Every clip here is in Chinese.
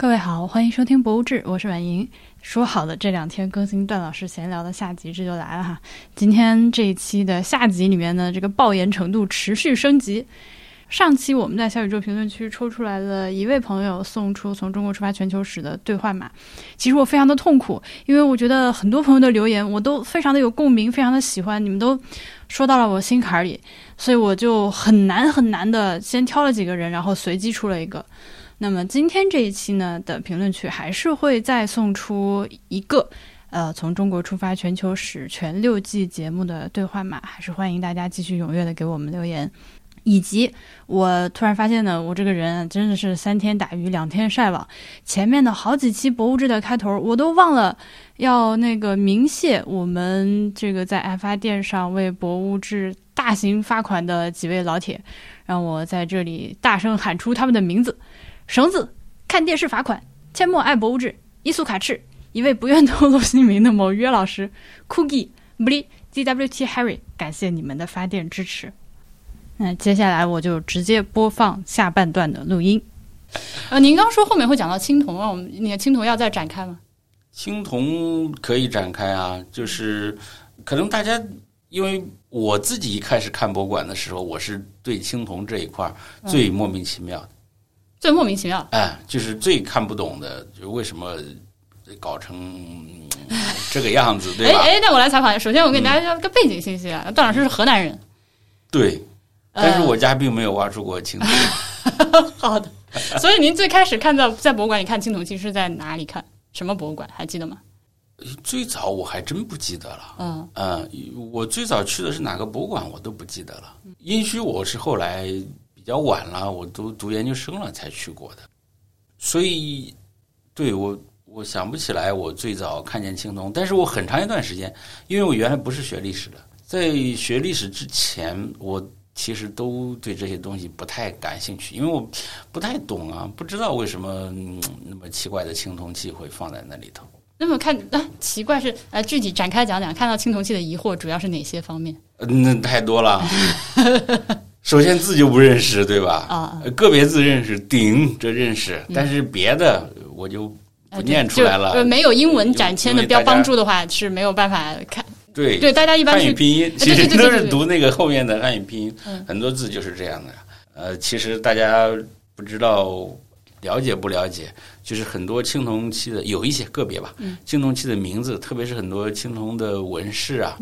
各位好，欢迎收听《博物志》，我是婉莹。说好的这两天更新段老师闲聊的下集，这就来了哈。今天这一期的下集里面呢，这个爆言程度持续升级。上期我们在小宇宙评论区抽出来了一位朋友送出从中国出发全球史的兑换码，其实我非常的痛苦，因为我觉得很多朋友的留言我都非常的有共鸣，非常的喜欢，你们都说到了我心坎里，所以我就很难很难的先挑了几个人，然后随机出了一个。那么今天这一期呢的评论区还是会再送出一个，呃，从中国出发全球史全六季节目的兑换码，还是欢迎大家继续踊跃的给我们留言。以及我突然发现呢，我这个人真的是三天打鱼两天晒网，前面的好几期博物志的开头我都忘了要那个鸣谢我们这个在爱发电上为博物志大型发款的几位老铁，让我在这里大声喊出他们的名字。绳子，看电视罚款，阡陌爱博物志，伊苏卡赤，一位不愿透露姓名的某约老师，GWT Harry，感谢你们的发电支持。那接下来我就直接播放下半段的录音。呃，您刚说后面会讲到青铜啊，我们那个青铜要再展开吗？青铜可以展开啊，就是可能大家因为我自己一开始看博物馆的时候，我是对青铜这一块最莫名其妙的。最莫名其妙，哎，就是最看不懂的，就为什么搞成 这个样子，对吧？哎哎，那我来采访。首先，我给大家说个背景信息啊，段老师是河南人，对，但是我家并没有挖出过青铜。好的，所以您最开始看到在博物馆里看青铜器是在哪里看？什么博物馆？还记得吗？最早我还真不记得了。嗯嗯，我最早去的是哪个博物馆，我都不记得了。殷墟，我是后来。比较晚了，我都读研究生了才去过的，所以对我我想不起来我最早看见青铜，但是我很长一段时间，因为我原来不是学历史的，在学历史之前，我其实都对这些东西不太感兴趣，因为我不太懂啊，不知道为什么那么奇怪的青铜器会放在那里头。那么看啊，奇怪是呃，具体展开讲讲，看到青铜器的疑惑主要是哪些方面？那太多了。首先字就不认识，对吧？啊，个别字认识，顶这认识，但是别的我就不念出来了。没有英文展签的标帮助的话，是没有办法看。对对，大家一般汉语拼音，其实都是读那个后面的汉语拼音，很多字就是这样的。呃，其实大家不知道了解不了解，就是很多青铜器的有一些个别吧，青铜器的名字，特别是很多青铜的纹饰啊，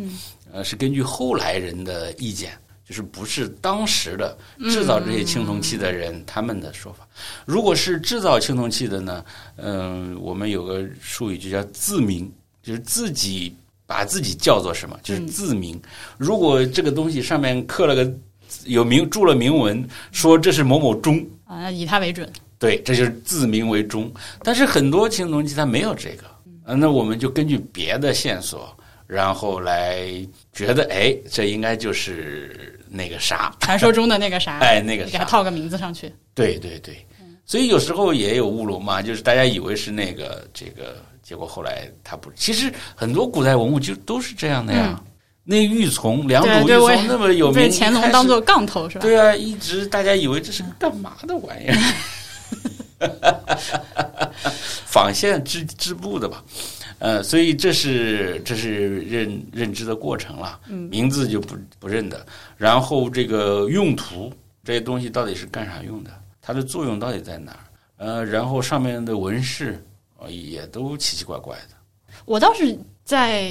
呃，是根据后来人的意见。就是不是当时的制造这些青铜器的人他们的说法。如果是制造青铜器的呢？嗯，我们有个术语就叫自明，就是自己把自己叫做什么，就是自明。如果这个东西上面刻了个有铭铸了铭文，说这是某某钟啊，以它为准。对，这就是自明为钟。但是很多青铜器它没有这个，那我们就根据别的线索，然后来觉得，哎，这应该就是。那个啥，传说中的那个啥，哎，那个给他套个名字上去。对对对，所以有时候也有乌龙嘛，就是大家以为是那个这个，结果后来他不。其实很多古代文物就都是这样的呀。那玉琮，良渚玉琮那么有名，被乾隆当做杠头是吧？对啊，一直大家以为这是个干嘛的玩意儿？纺线织织布的吧。呃，所以这是这是认认知的过程了，名字就不不认得，然后这个用途这些东西到底是干啥用的，它的作用到底在哪儿？呃，然后上面的纹饰也都奇奇怪怪的。我倒是在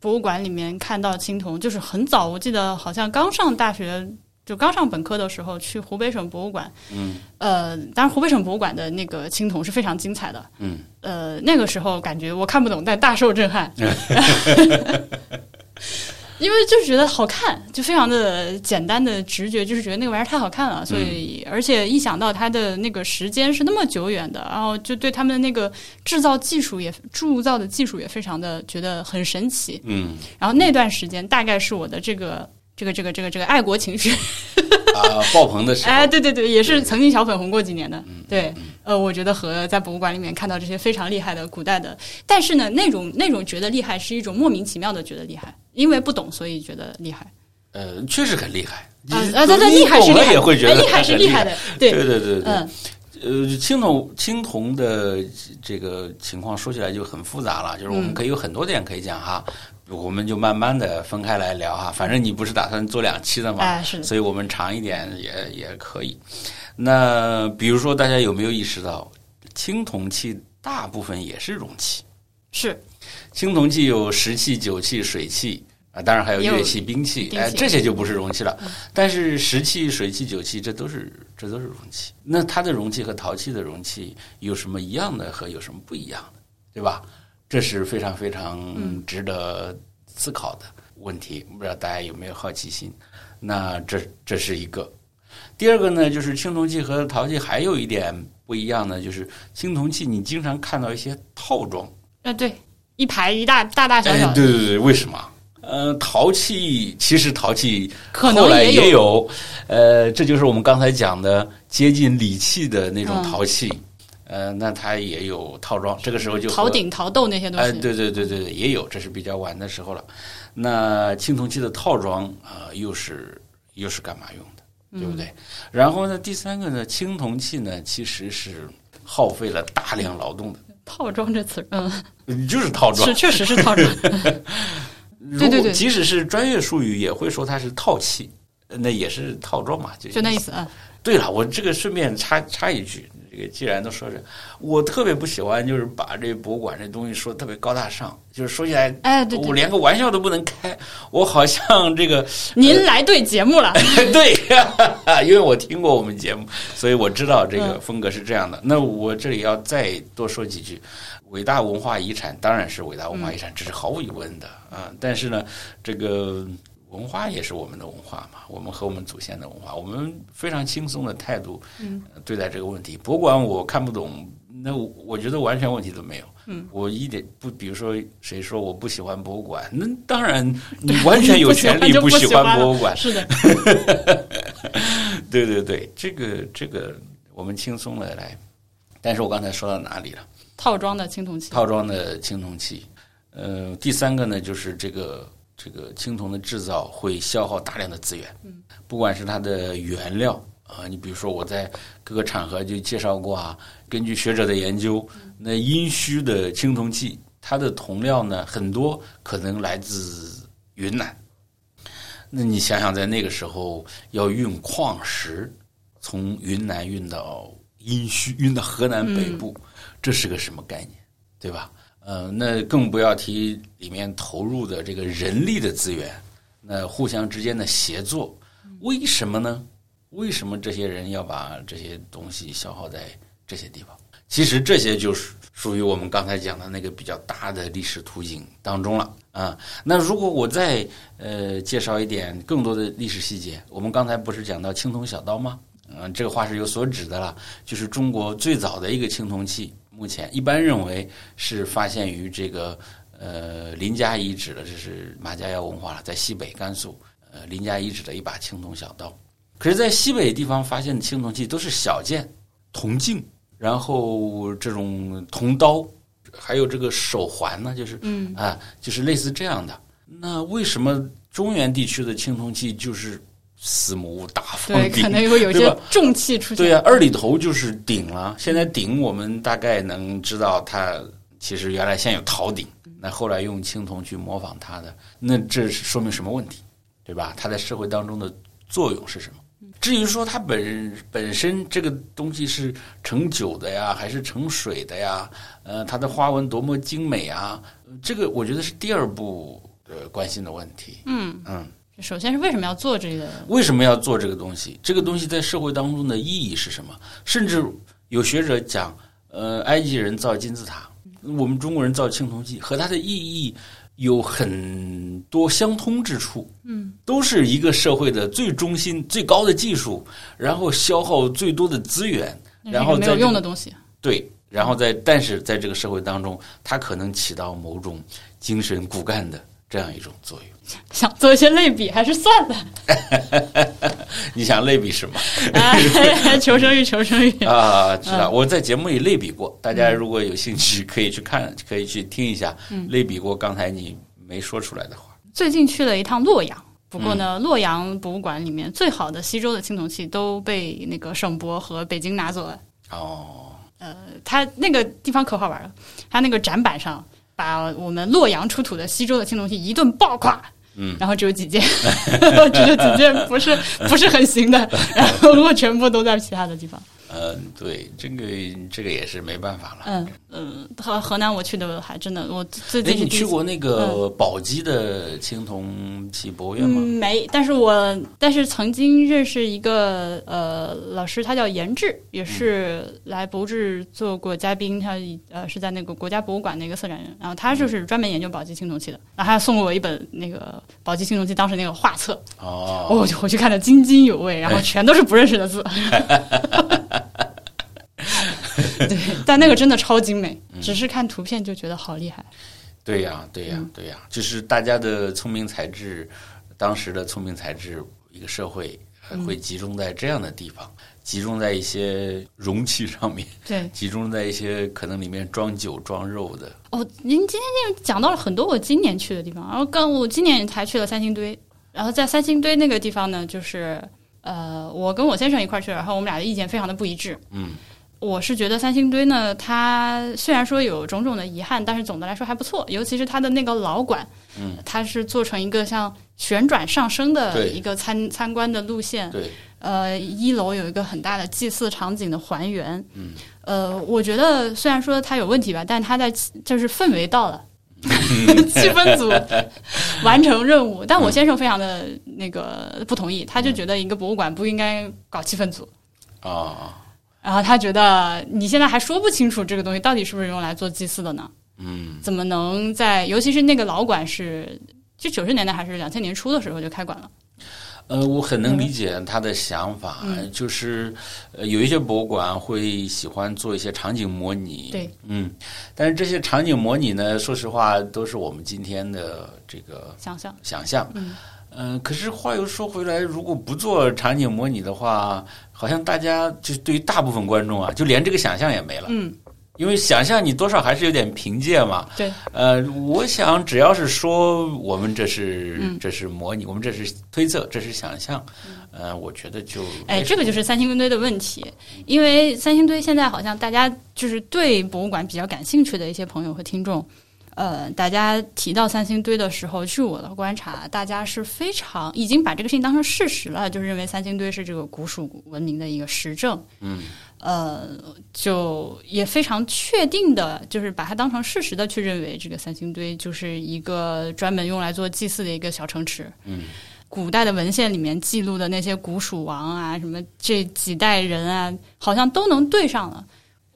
博物馆里面看到青铜，就是很早，我记得好像刚上大学。就刚上本科的时候去湖北省博物馆，嗯，呃，当然湖北省博物馆的那个青铜是非常精彩的，嗯，呃，那个时候感觉我看不懂，但大受震撼，因为就是觉得好看，就非常的简单的直觉，就是觉得那个玩意儿太好看了，所以而且一想到它的那个时间是那么久远的，然后就对他们的那个制造技术也铸造的技术也非常的觉得很神奇，嗯，然后那段时间大概是我的这个。这个这个这个这个爱国情绪。啊爆棚的时候，哎，对对对，也是曾经小粉红过几年的。对，呃，我觉得和在博物馆里面看到这些非常厉害的古代的，但是呢，那种那种觉得厉害是一种莫名其妙的觉得厉害，因为不懂所以觉得厉害。呃，确实很厉害。啊啊，对对，厉害是厉害，也会觉得厉害是厉害的，对。对对对，嗯，呃，青铜青铜的这个情况说起来就很复杂了，就是我们可以有很多点可以讲哈，我们就慢慢的分开来聊哈。反正你不是打算做两期的嘛，哎，是，所以我们长一点也也可以。那比如说，大家有没有意识到，青铜器大部分也是容器？是，青铜器有石器、酒器、水器。啊，当然还有乐器、兵器，哎，这些就不是容器了。但是石器、水器、酒器，这都是这都是容器。那它的容器和陶器的容器有什么一样的和有什么不一样的，对吧？这是非常非常值得思考的问题。不知道大家有没有好奇心？那这这是一个。第二个呢，就是青铜器和陶器还有一点不一样呢，就是青铜器你经常看到一些套装。啊，对，一排一大大大小小。对对对，为什么？呃，陶器其实陶器后来也有，呃，这就是我们刚才讲的接近礼器的那种陶器，呃，那它也有套装。这个时候就陶鼎、陶豆那些东西，哎，对对对对对，也有，这是比较晚的时候了。那青铜器的套装啊，又是又是干嘛用的，对不对？然后呢，第三个呢，青铜器呢，其实是耗费了大量劳动的。套装这词，嗯，就是套装，是确实是套装。对对对，即使是专业术语，也会说它是套器，那也是套装嘛，就就那意思啊。对了，我这个顺便插插一句，这个既然都说这，我特别不喜欢就是把这博物馆这东西说的特别高大上，就是说起来，哎，对，我连个玩笑都不能开，我好像这个 您来对节目了，对，因为我听过我们节目，所以我知道这个风格是这样的。那我这里要再多说几句。伟大文化遗产当然是伟大文化遗产，这是毫无疑问的啊！但是呢，这个文化也是我们的文化嘛，我们和我们祖先的文化，我们非常轻松的态度对待这个问题。博物馆我看不懂，那我觉得完全问题都没有。嗯，我一点不，比如说谁说我不喜欢博物馆，那当然你完全有权利不喜欢博物馆。是的，对对对，这个这个我们轻松的来。但是我刚才说到哪里了？套装的青铜器，套装的青铜器，呃，第三个呢，就是这个这个青铜的制造会消耗大量的资源，嗯，不管是它的原料啊，你比如说我在各个场合就介绍过啊，根据学者的研究，那殷墟的青铜器，它的铜料呢，很多可能来自云南，那你想想，在那个时候要运矿石从云南运到殷墟，运到河南北部。这是个什么概念，对吧？呃，那更不要提里面投入的这个人力的资源，那互相之间的协作，为什么呢？为什么这些人要把这些东西消耗在这些地方？其实这些就是属于我们刚才讲的那个比较大的历史图景当中了啊。那如果我再呃介绍一点更多的历史细节，我们刚才不是讲到青铜小刀吗？嗯，这个话是有所指的了，就是中国最早的一个青铜器。目前一般认为是发现于这个呃林家遗址的，这是马家窑文化了，在西北甘肃呃林家遗址的一把青铜小刀。可是，在西北地方发现的青铜器都是小件铜镜，然后这种铜刀，还有这个手环呢，就是嗯啊，就是类似这样的。那为什么中原地区的青铜器就是？四目大方对，可能会有些重器出现。对呀，二里头就是鼎了。现在鼎我们大概能知道，它其实原来先有陶鼎，那后来用青铜去模仿它的，那这是说明什么问题？对吧？它在社会当中的作用是什么？至于说它本本身这个东西是盛酒的呀，还是盛水的呀？呃，它的花纹多么精美啊？这个我觉得是第二步呃关心的问题。嗯嗯。首先是为什么要做这个？为什么要做这个东西？这个东西在社会当中的意义是什么？甚至有学者讲，呃，埃及人造金字塔，我们中国人造青铜器，和它的意义有很多相通之处。嗯，都是一个社会的最中心、最高的技术，然后消耗最多的资源，然后没有用的东西。对，然后在但是在这个社会当中，它可能起到某种精神骨干的这样一种作用。想做一些类比，还是算了。你想类比什么？求生欲，求生欲啊！知道我在节目里类比过，大家如果有兴趣，可以去看，可以去听一下。类比过刚才你没说出来的话。最近去了一趟洛阳，不过呢，洛阳博物馆里面最好的西周的青铜器都被那个省博和北京拿走了。哦，呃，它那个地方可好玩了，它那个展板上把我们洛阳出土的西周的青铜器一顿爆垮。嗯，然后只有几件，只有几件不是不是很行的，然后如果全部都在其他的地方。嗯，对，这个这个也是没办法了。嗯嗯，河河南我去的还真的，我最近你去过那个宝鸡的青铜器博物院吗？没，但是我但是曾经认识一个呃老师，他叫严志，也是来博物志做过嘉宾，他呃是在那个国家博物馆的一个策展人，然后他就是专门研究宝鸡青铜器的，然后他送过我一本那个宝鸡青铜器当时那个画册，哦，我就回去看的津津有味，然后全都是不认识的字。对，但那个真的超精美，只是看图片就觉得好厉害。对呀，对呀，对呀，就是大家的聪明才智，当时的聪明才智，一个社会会集中在这样的地方，集中在一些容器上面，对，集中在一些可能里面装酒装肉的。哦，您今天就讲到了很多我今年去的地方，然后刚我今年才去了三星堆，然后在三星堆那个地方呢，就是呃，我跟我先生一块去，然后我们俩的意见非常的不一致，嗯。我是觉得三星堆呢，它虽然说有种种的遗憾，但是总的来说还不错。尤其是它的那个老馆，嗯，它是做成一个像旋转上升的一个参参观的路线。对，呃，一楼有一个很大的祭祀场景的还原。嗯，呃，我觉得虽然说它有问题吧，但它在就是氛围到了，气氛组完成任务。但我先生非常的那个不同意，他就觉得一个博物馆不应该搞气氛组。啊。然后他觉得你现在还说不清楚这个东西到底是不是用来做祭祀的呢？嗯，怎么能在尤其是那个老馆是就九十年代还是两千年初的时候就开馆了？呃，我很能理解他的想法，就是呃有一些博物馆会喜欢做一些场景模拟，对，嗯，但是这些场景模拟呢，说实话都是我们今天的这个想象。想象，嗯。嗯，可是话又说回来，如果不做场景模拟的话，好像大家就对于大部分观众啊，就连这个想象也没了。嗯，因为想象你多少还是有点凭借嘛。对。呃，我想只要是说我们这是这是模拟，我们这是推测，这是想象，呃，我觉得就哎，这个就是三星堆的问题，因为三星堆现在好像大家就是对博物馆比较感兴趣的一些朋友和听众。呃，大家提到三星堆的时候，据我的观察，大家是非常已经把这个事情当成事实了，就是认为三星堆是这个古蜀文明的一个实证。嗯，呃，就也非常确定的，就是把它当成事实的去认为，这个三星堆就是一个专门用来做祭祀的一个小城池。嗯，古代的文献里面记录的那些古蜀王啊，什么这几代人啊，好像都能对上了。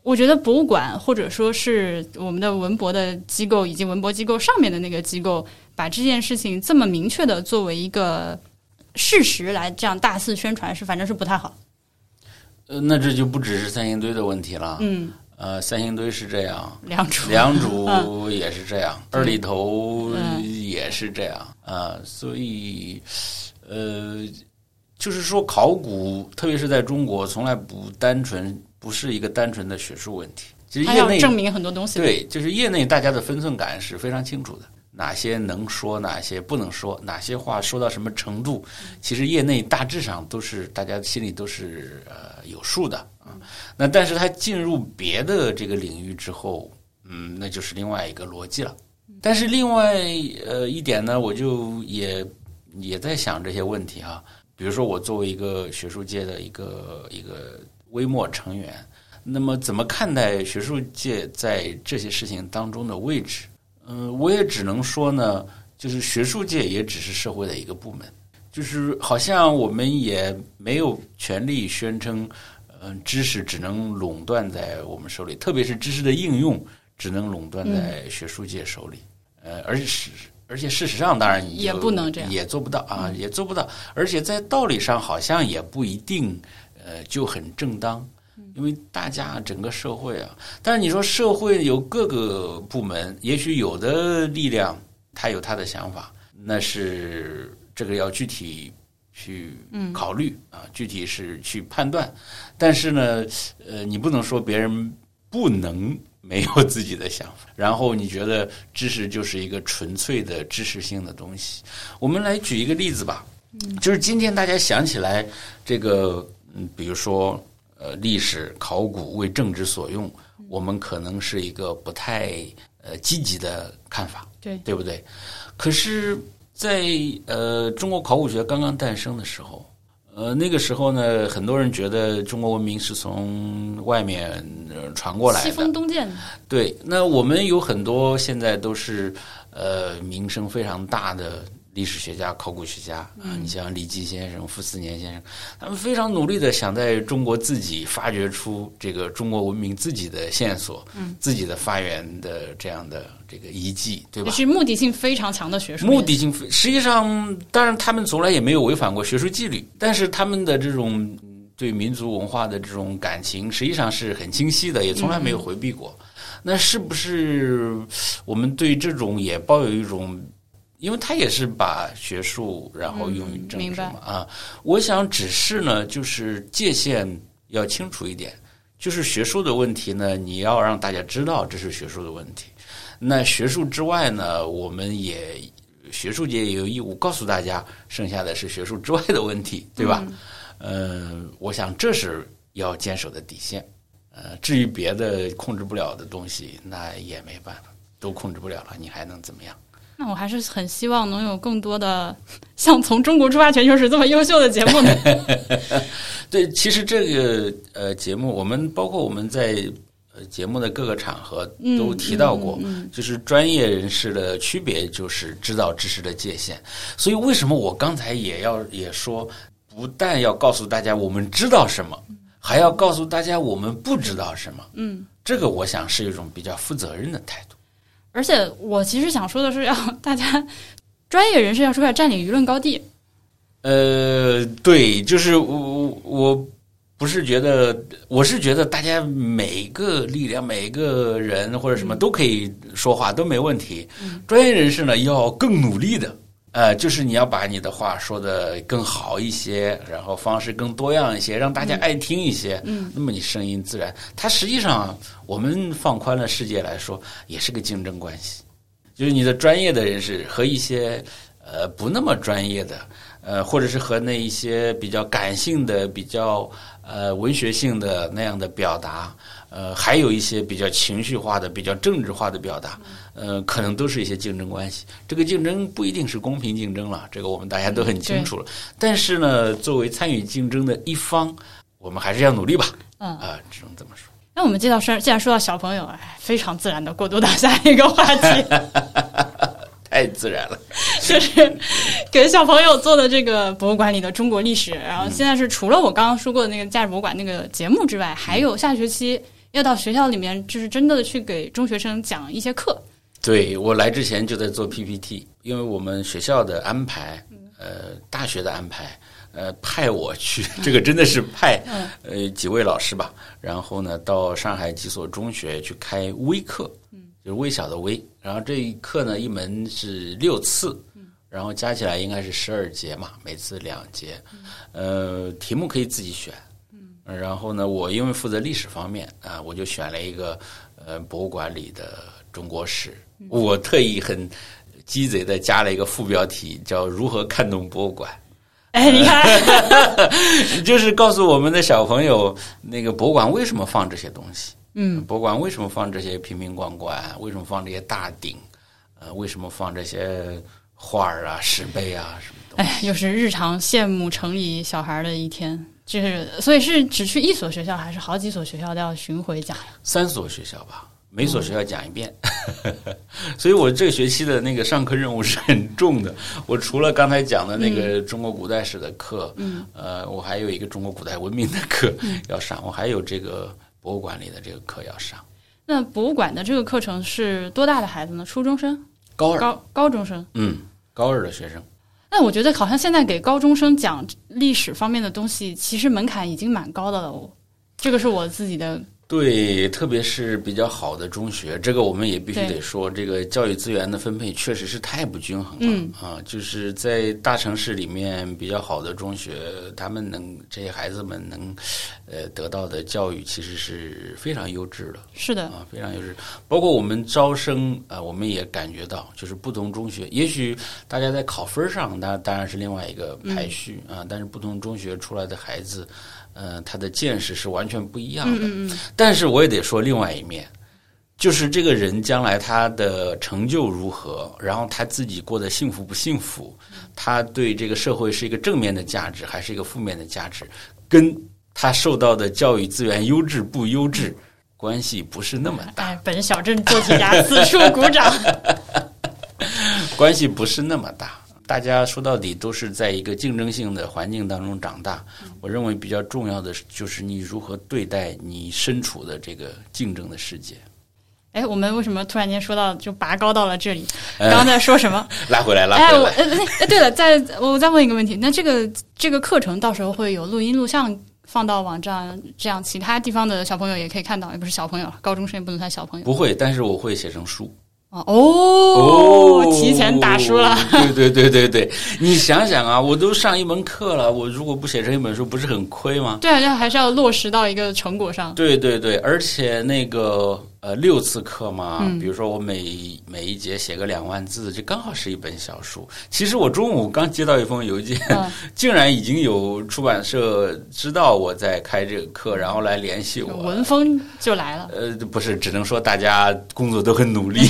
我觉得博物馆或者说是我们的文博的机构以及文博机构上面的那个机构，把这件事情这么明确的作为一个事实来这样大肆宣传，是反正是不太好。呃，那这就不只是三星堆的问题了。嗯，呃，三星堆是这样，良渚良渚也是这样，二里头也是这样啊，所以呃，就是说考古，特别是在中国，从来不单纯。不是一个单纯的学术问题，其实业内证明很多东西。对，就是业内大家的分寸感是非常清楚的，哪些能说，哪些不能说，哪些话说到什么程度，其实业内大致上都是大家心里都是呃有数的啊。那但是他进入别的这个领域之后，嗯，那就是另外一个逻辑了。但是另外呃一点呢，我就也也在想这些问题哈，比如说我作为一个学术界的一个一个。微末成员，那么怎么看待学术界在这些事情当中的位置？嗯，我也只能说呢，就是学术界也只是社会的一个部门，就是好像我们也没有权利宣称，嗯，知识只能垄断在我们手里，特别是知识的应用只能垄断在学术界手里。呃，而且是，而且事实上，当然也不能这样，也做不到啊，也做不到，而且在道理上好像也不一定。呃，就很正当，因为大家整个社会啊，但是你说社会有各个部门，也许有的力量他有他的想法，那是这个要具体去考虑啊，具体是去判断。但是呢，呃，你不能说别人不能 没有自己的想法，然后你觉得知识就是一个纯粹的知识性的东西。我们来举一个例子吧，就是今天大家想起来这个。嗯，比如说，呃历史考古为政治所用，我们可能是一个不太呃积极的看法，对对不对？可是，在呃中国考古学刚刚诞生的时候。呃，那个时候呢，很多人觉得中国文明是从外面传过来的，西风东渐。对，那我们有很多现在都是呃名声非常大的。历史学家、考古学家啊，你像李济先生、傅斯年先生，他们非常努力的想在中国自己发掘出这个中国文明自己的线索，嗯，自己的发源的这样的这个遗迹，对吧？是目的性非常强的学术。目的性实际上，当然他们从来也没有违反过学术纪律，但是他们的这种对民族文化的这种感情，实际上是很清晰的，也从来没有回避过。那是不是我们对这种也抱有一种？因为他也是把学术然后用于政治嘛啊，我想只是呢，就是界限要清楚一点，就是学术的问题呢，你要让大家知道这是学术的问题。那学术之外呢，我们也学术界也有义务告诉大家，剩下的是学术之外的问题，对吧？嗯，我想这是要坚守的底线。呃，至于别的控制不了的东西，那也没办法，都控制不了了，你还能怎么样？那我还是很希望能有更多的像从中国出发全球史这么优秀的节目呢。对，其实这个呃节目，我们包括我们在呃节目的各个场合都提到过，就是专业人士的区别就是知道知识的界限。所以为什么我刚才也要也说，不但要告诉大家我们知道什么，还要告诉大家我们不知道什么。嗯，这个我想是一种比较负责任的态度。而且我其实想说的是，要大家专业人士要出来占领舆论高地。呃，对，就是我我不是觉得，我是觉得大家每个力量、每个人或者什么都可以说话，都没问题。专业人士呢，要更努力的。呃，就是你要把你的话说的更好一些，然后方式更多样一些，让大家爱听一些。嗯，那么你声音自然。它实际上，我们放宽了世界来说，也是个竞争关系。就是你的专业的人士和一些呃不那么专业的，呃，或者是和那一些比较感性的、比较呃文学性的那样的表达。呃，还有一些比较情绪化的、比较政治化的表达，呃，可能都是一些竞争关系。这个竞争不一定是公平竞争了，这个我们大家都很清楚了。但是呢，作为参与竞争的一方，我们还是要努力吧。嗯啊，只能这么说。那我们接到说，既然说到小朋友，哎，非常自然的过渡到下一个话题。太自然了，就是给小朋友做的这个博物馆里的中国历史。然后现在是除了我刚刚说过的那个价值博物馆那个节目之外，还有下学期。要到学校里面，就是真的去给中学生讲一些课。对我来之前就在做 PPT，因为我们学校的安排，呃，大学的安排，呃，派我去，这个真的是派，呃，几位老师吧，然后呢，到上海几所中学去开微课，就是微小的微，然后这一课呢，一门是六次，然后加起来应该是十二节嘛，每次两节，呃，题目可以自己选。然后呢，我因为负责历史方面啊，我就选了一个呃博物馆里的中国史。我特意很鸡贼的加了一个副标题，叫“如何看懂博物馆”。哎，你看，就是告诉我们的小朋友，那个博物馆为什么放这些东西？嗯，博物馆为什么放这些瓶瓶罐罐？为什么放这些大鼎？呃，为什么放这些画儿啊、石碑啊什么的？哎，又是日常羡慕城里小孩的一天。就是，所以是只去一所学校，还是好几所学校都要巡回讲呀？三所学校吧，每所学校讲一遍。所以我这个学期的那个上课任务是很重的。我除了刚才讲的那个中国古代史的课，嗯，呃，我还有一个中国古代文明的课要上，我还有这个博物馆里的这个课要上。那博物馆的这个课程是多大的孩子呢？初中生？高二？高高中生？嗯，高二的学生。那我觉得好像现在给高中生讲历史方面的东西，其实门槛已经蛮高的了。这个是我自己的。对，特别是比较好的中学，这个我们也必须得说，这个教育资源的分配确实是太不均衡了啊！就是在大城市里面比较好的中学，他们能这些孩子们能呃得到的教育，其实是非常优质的。是的啊，非常优质。包括我们招生啊，我们也感觉到，就是不同中学，也许大家在考分上，那当然是另外一个排序啊，但是不同中学出来的孩子。呃，他的见识是完全不一样的。嗯嗯但是我也得说另外一面，就是这个人将来他的成就如何，然后他自己过得幸福不幸福，他对这个社会是一个正面的价值还是一个负面的价值，跟他受到的教育资源优质不优质关系不是那么大，哎，本小镇做题家此处鼓掌。关系不是那么大。大家说到底都是在一个竞争性的环境当中长大。我认为比较重要的就是你如何对待你身处的这个竞争的世界。哎，我们为什么突然间说到就拔高到了这里？呃刚刚在说什么？拉回来，拉哎，我回来。哎哎，对了，再我再问一个问题，那这个这个课程到时候会有录音录像放到网站，这样其他地方的小朋友也可以看到，也不是小朋友，高中生也不能算小朋友。不会，但是我会写成书。哦哦，提前打书了。对对对对对，你想想啊，我都上一门课了，我如果不写成一本书，不是很亏吗？对啊，要还是要落实到一个成果上。对对对，而且那个呃六次课嘛，嗯比如说我每每一节写个两万字，这刚好是一本小书。其实我中午刚接到一封邮件，嗯 竟然已经有出版社知道我在开这个课，然后来联系我。文风就来了。呃，不是，只能说大家工作都很努力，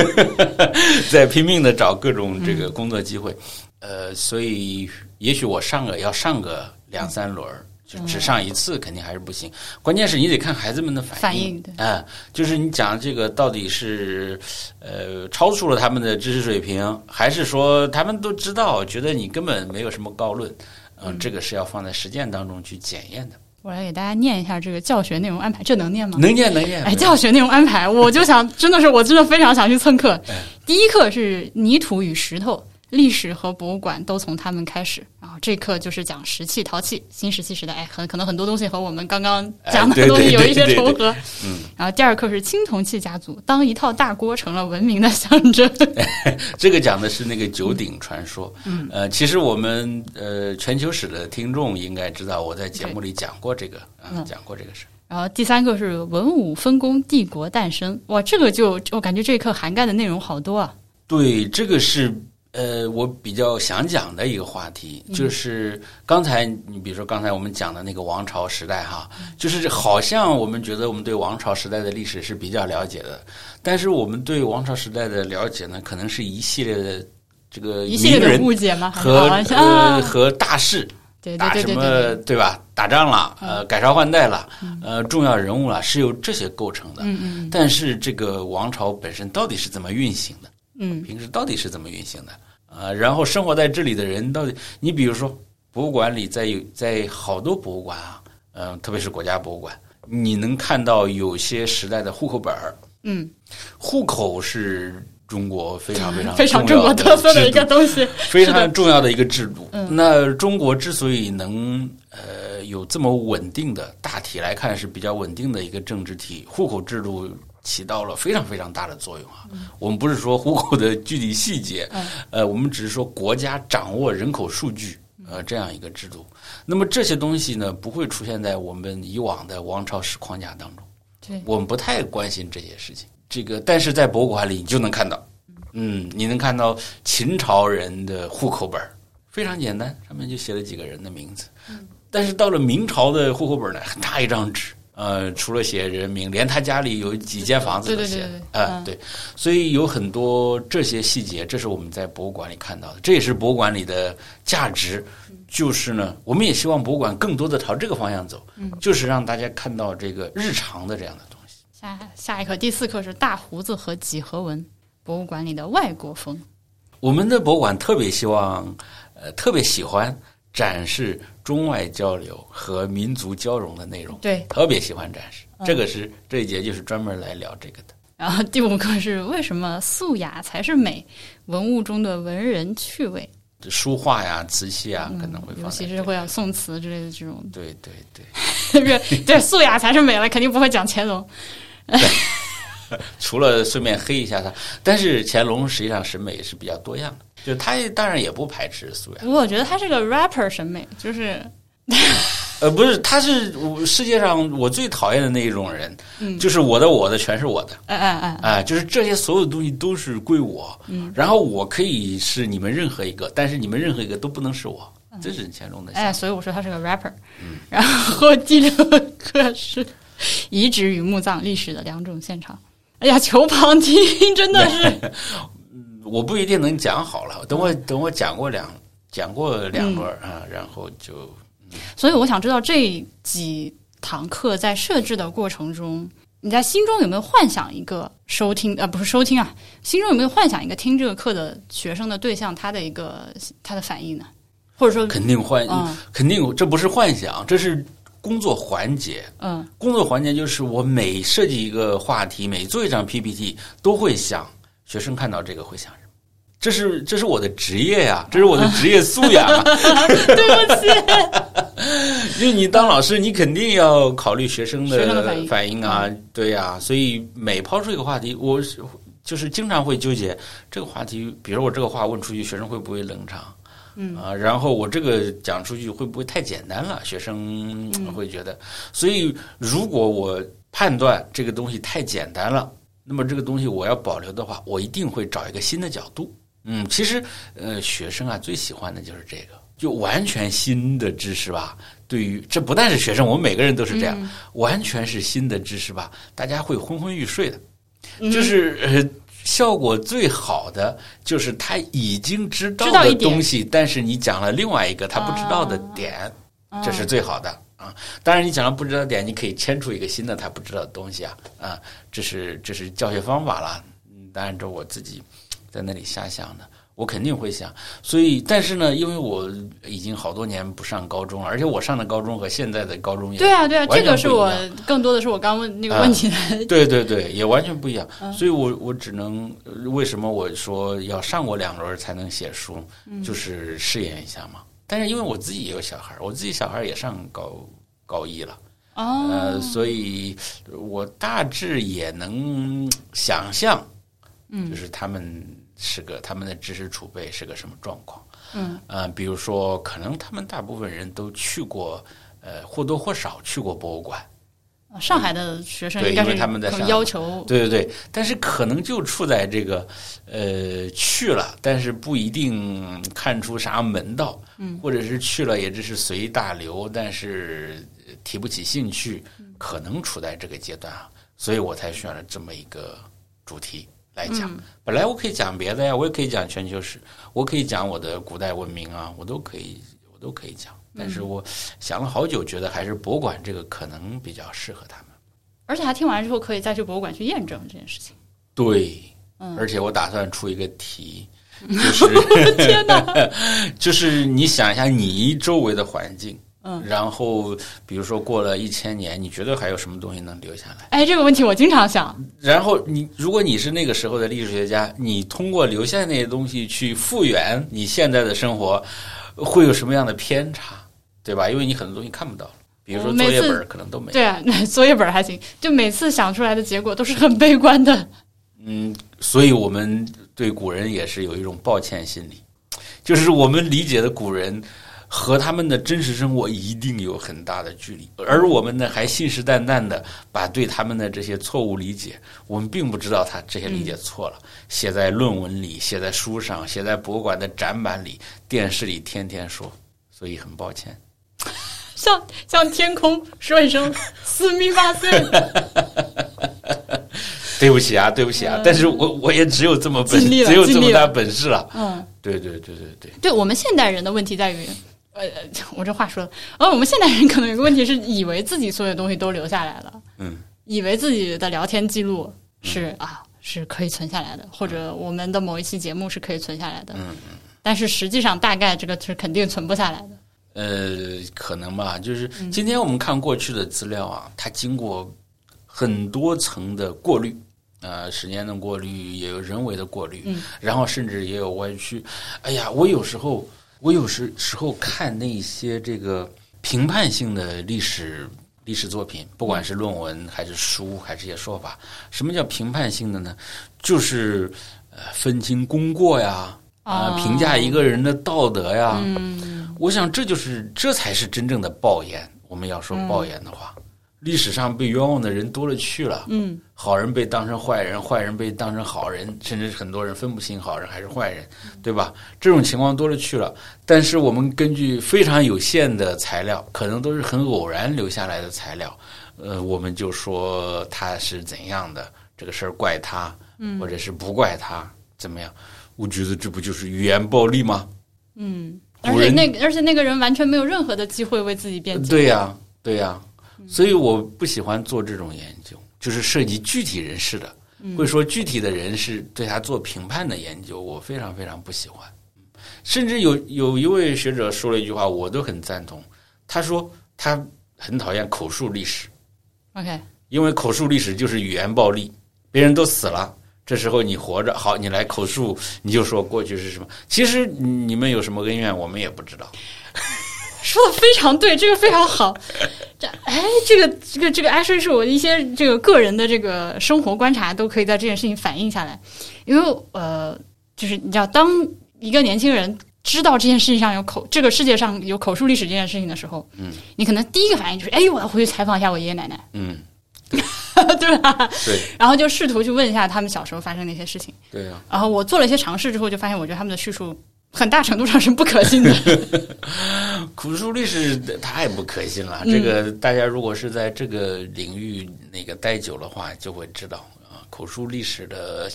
在拼命的找各种这个工作机会。呃，所以也许我上个要上个两三轮儿，就只上一次肯定还是不行。关键是你得看孩子们的反应。反应对啊、就是你讲这个到底是呃超出了他们的知识水平，还是说他们都知道，觉得你根本没有什么高论？嗯、这个是要放在实践当中去检验的。我来给大家念一下这个教学内容安排，这能念吗？能念能念。哎，教学内容安排，我就想，真的是，我真的非常想去蹭课。哎第一课是泥土与石头，历史和博物馆都从他们开始。然后这课就是讲石器、陶器，新石器时代，哎，很可能很多东西和我们刚刚讲的东西有一些对对重合。嗯，然后第二课是青铜器家族，当一套大锅成了文明的象征。这个讲的是那个九鼎传说。嗯，呃，其实我们呃全球史的听众应该知道，我在节目里讲过这个啊、嗯讲过这个事。然后第三个是文武分工，帝国诞生。哇，这个就我感觉这一课涵盖的内容好多啊。对，这个是呃我比较想讲的一个话题，就是刚才你比如说刚才我们讲的那个王朝时代哈，就是好像我们觉得我们对王朝时代的历史是比较了解的，但是我们对王朝时代的了解呢，可能是一系列的这个一系列的人误解吗？和呃啊，和大事。打什么对吧？打仗了，呃，改朝换代了，呃，重要人物了，是由这些构成的。嗯嗯但是这个王朝本身到底是怎么运行的？嗯平时到底是怎么运行的？呃，然后生活在这里的人到底，你比如说博物馆里在有在好多博物馆啊，呃，特别是国家博物馆，你能看到有些时代的户口本儿，嗯，户口是中国非常非常 非常中国特色的一个东西。非常重要的一个制度。嗯那中国之所以能呃有这么稳定的，大体来看是比较稳定的一个政治体，户口制度起到了非常非常大的作用啊。我们不是说户口的具体细节，嗯呃，我们只是说国家掌握人口数据。呃，这样一个制度，那么这些东西呢，不会出现在我们以往的王朝史框架当中。对，我们不太关心这些事情。这个，但是在博物馆里你就能看到，嗯，你能看到秦朝人的户口本儿非常简单，上面就写了几个人的名字。但是到了明朝的户口本呢，很大一张纸，呃，除了写人名，连他家里有几间房子都写了对对对对，啊、嗯对，所以有很多这些细节，这是我们在博物馆里看到的，这也是博物馆里的价值。就是呢，我们也希望博物馆更多的朝这个方向走，就是让大家看到这个日常的这样的东西。下下一课第四课是大胡子和几何文，博物馆里的外国风。我们的博物馆特别希望，呃，特别喜欢展示中外交流和民族交融的内容，对，特别喜欢展示。这个是这一节就是专门来聊这个的。然后第五个是为什么素雅才是美，文物中的文人趣味，书画呀、瓷器啊，可能会尤其是会有宋词之类的这种，对对对，对 素雅才是美了，肯定不会讲乾隆。除了顺便黑一下他，但是乾隆实际上审美是比较多样的，就他当然也不排斥素颜。不过我觉得他是个 rapper 审美，就是 呃，不是，他是我世界上我最讨厌的那一种人，就是我的我的全是我的。哎哎哎，啊、就是这些所有的东西都是归我，嗯，然后我可以是你们任何一个，但是你们任何一个都不能是我，这是乾隆的。哎，所以我说他是个 rapper。然后第六个是遗址与墓葬历史的两种现场。哎呀，球旁听 真的是，我不一定能讲好了。等我等我讲过两讲过两轮啊，然后就。所以我想知道这几堂课在设置的过程中，你在心中有没有幻想一个收听啊？不是收听啊，心中有没有幻想一个听这个课的学生的对象，他的一个他的反应呢？或者说，肯定幻，肯定这不是幻想，这是工作环节。嗯，工作环节就是我每设计一个话题，每做一张 PPT，都会想学生看到这个会想什么。这是这是我的职业呀，这是我的职业素养。啊 对不起，因为你当老师，你肯定要考虑学生的反应啊，对呀。所以每抛出一个话题，我就是经常会纠结这个话题。比如我这个话问出去，学生会不会冷场？嗯啊，然后我这个讲出去会不会太简单了？学生会觉得。所以如果我判断这个东西太简单了，那么这个东西我要保留的话，我一定会找一个新的角度。嗯，其实，呃，学生啊最喜欢的就是这个，就完全新的知识吧。对于这不但是学生，我们每个人都是这样，完全是新的知识吧，大家会昏昏欲睡的。就是呃，效果最好的就是他已经知道的东西，但是你讲了另外一个他不知道的点，这是最好的啊。当然，你讲了不知道点，你可以牵出一个新的他不知道的东西啊啊，这是这是教学方法了。嗯，当然这我自己。在那里瞎想的，我肯定会想。所以，但是呢，因为我已经好多年不上高中了，而且我上的高中和现在的高中也对啊，对啊，这个是我更多的是我刚问那个问题的。对对对，也完全不一样。所以我我只能为什么我说要上过两轮才能写书，就是试验一下嘛。但是因为我自己也有小孩，我自己小孩也上高高一了，呃，所以我大致也能想象，嗯，就是他们。是个他们的知识储备是个什么状况？嗯，呃，比如说，可能他们大部分人都去过，呃，或多或少去过博物馆。上海的学生对，因为他们在要求，对对对，但是可能就处在这个，呃，去了，但是不一定看出啥门道，嗯，或者是去了也只是随大流，但是提不起兴趣，可能处在这个阶段啊，所以我才选了这么一个主题。来讲，本来我可以讲别的呀，我也可以讲全球史，我可以讲我的古代文明啊，我都可以，我都可以讲。但是我想了好久，觉得还是博物馆这个可能比较适合他们。而且他听完之后，可以再去博物馆去验证这件事情。对，嗯，而且我打算出一个题，就 是天哪，就是你想一下，你周围的环境。嗯，然后比如说过了一千年，你觉得还有什么东西能留下来？哎，这个问题我经常想。然后你，如果你是那个时候的历史学家，你通过留下那些东西去复原你现在的生活，会有什么样的偏差？对吧？因为你很多东西看不到，比如说作业本可能都没。对啊，作业本还行，就每次想出来的结果都是很悲观的。嗯，所以我们对古人也是有一种抱歉心理，就是我们理解的古人。和他们的真实生活一定有很大的距离，而我们呢，还信誓旦旦的把对他们的这些错误理解，我们并不知道他这些理解错了，写在论文里，写在书上，写在博物馆的展板里，电视里天天说，所以很抱歉，向向天空说一声私密马赛，对不起啊，对不起啊，但是我我也只有这么本，只有这么大本事了，嗯，对对对对对，对我们现代人的问题在于。呃，我这话说，而我们现代人可能有个问题是，以为自己所有东西都留下来了，嗯，以为自己的聊天记录是啊是可以存下来的，或者我们的某一期节目是可以存下来的，嗯嗯，但是实际上大概这个是肯定存不下来的。呃，可能吧，就是今天我们看过去的资料啊，它经过很多层的过滤，呃，时间的过滤，也有人为的过滤，嗯，然后甚至也有歪曲。哎呀，我有时候。我有时时候看那些这个评判性的历史历史作品，不管是论文还是书，还是些说法，什么叫评判性的呢？就是呃分清功过呀，啊评价一个人的道德呀。嗯，我想这就是这才是真正的报言。我们要说报言的话，历史上被冤枉的人多了去了，嗯，好人被当成坏人，坏人被当成好人，甚至很多人分不清好人还是坏人，对吧？这种情况多了去了。但是我们根据非常有限的材料，可能都是很偶然留下来的材料，呃，我们就说他是怎样的，这个事儿怪他，嗯或者是不怪他，怎么样？我觉得这不就是语言暴力吗？嗯，而且那而且那个人完全没有任何的机会为自己辩解。对呀，对呀。所以我不喜欢做这种研究，就是涉及具体人士的，会说具体的人是对他做评判的研究，我非常非常不喜欢。甚至有有一位学者说了一句话，我都很赞同。他说他很讨厌口述历史，OK，因为口述历史就是语言暴力，别人都死了，这时候你活着，好，你来口述，你就说过去是什么？其实你们有什么恩怨，我们也不知道。说的非常对，这个非常好。这哎，这个这个这个，哎，说是我一些这个个人的这个生活观察，都可以在这件事情反映下来。因为呃，就是你知道，当一个年轻人知道这件事情上有口，这个世界上有口述历史这件事情的时候，嗯，你可能第一个反应就是，哎，我要回去采访一下我爷爷奶奶，嗯，对吧？对，然后就试图去问一下他们小时候发生的一些事情。对呀。然后我做了一些尝试之后，就发现，我觉得他们的叙述。很大程度上是不可信的，口述历史太不可信了。这个大家如果是在这个领域那个待久的话，就会知道啊，口述历史的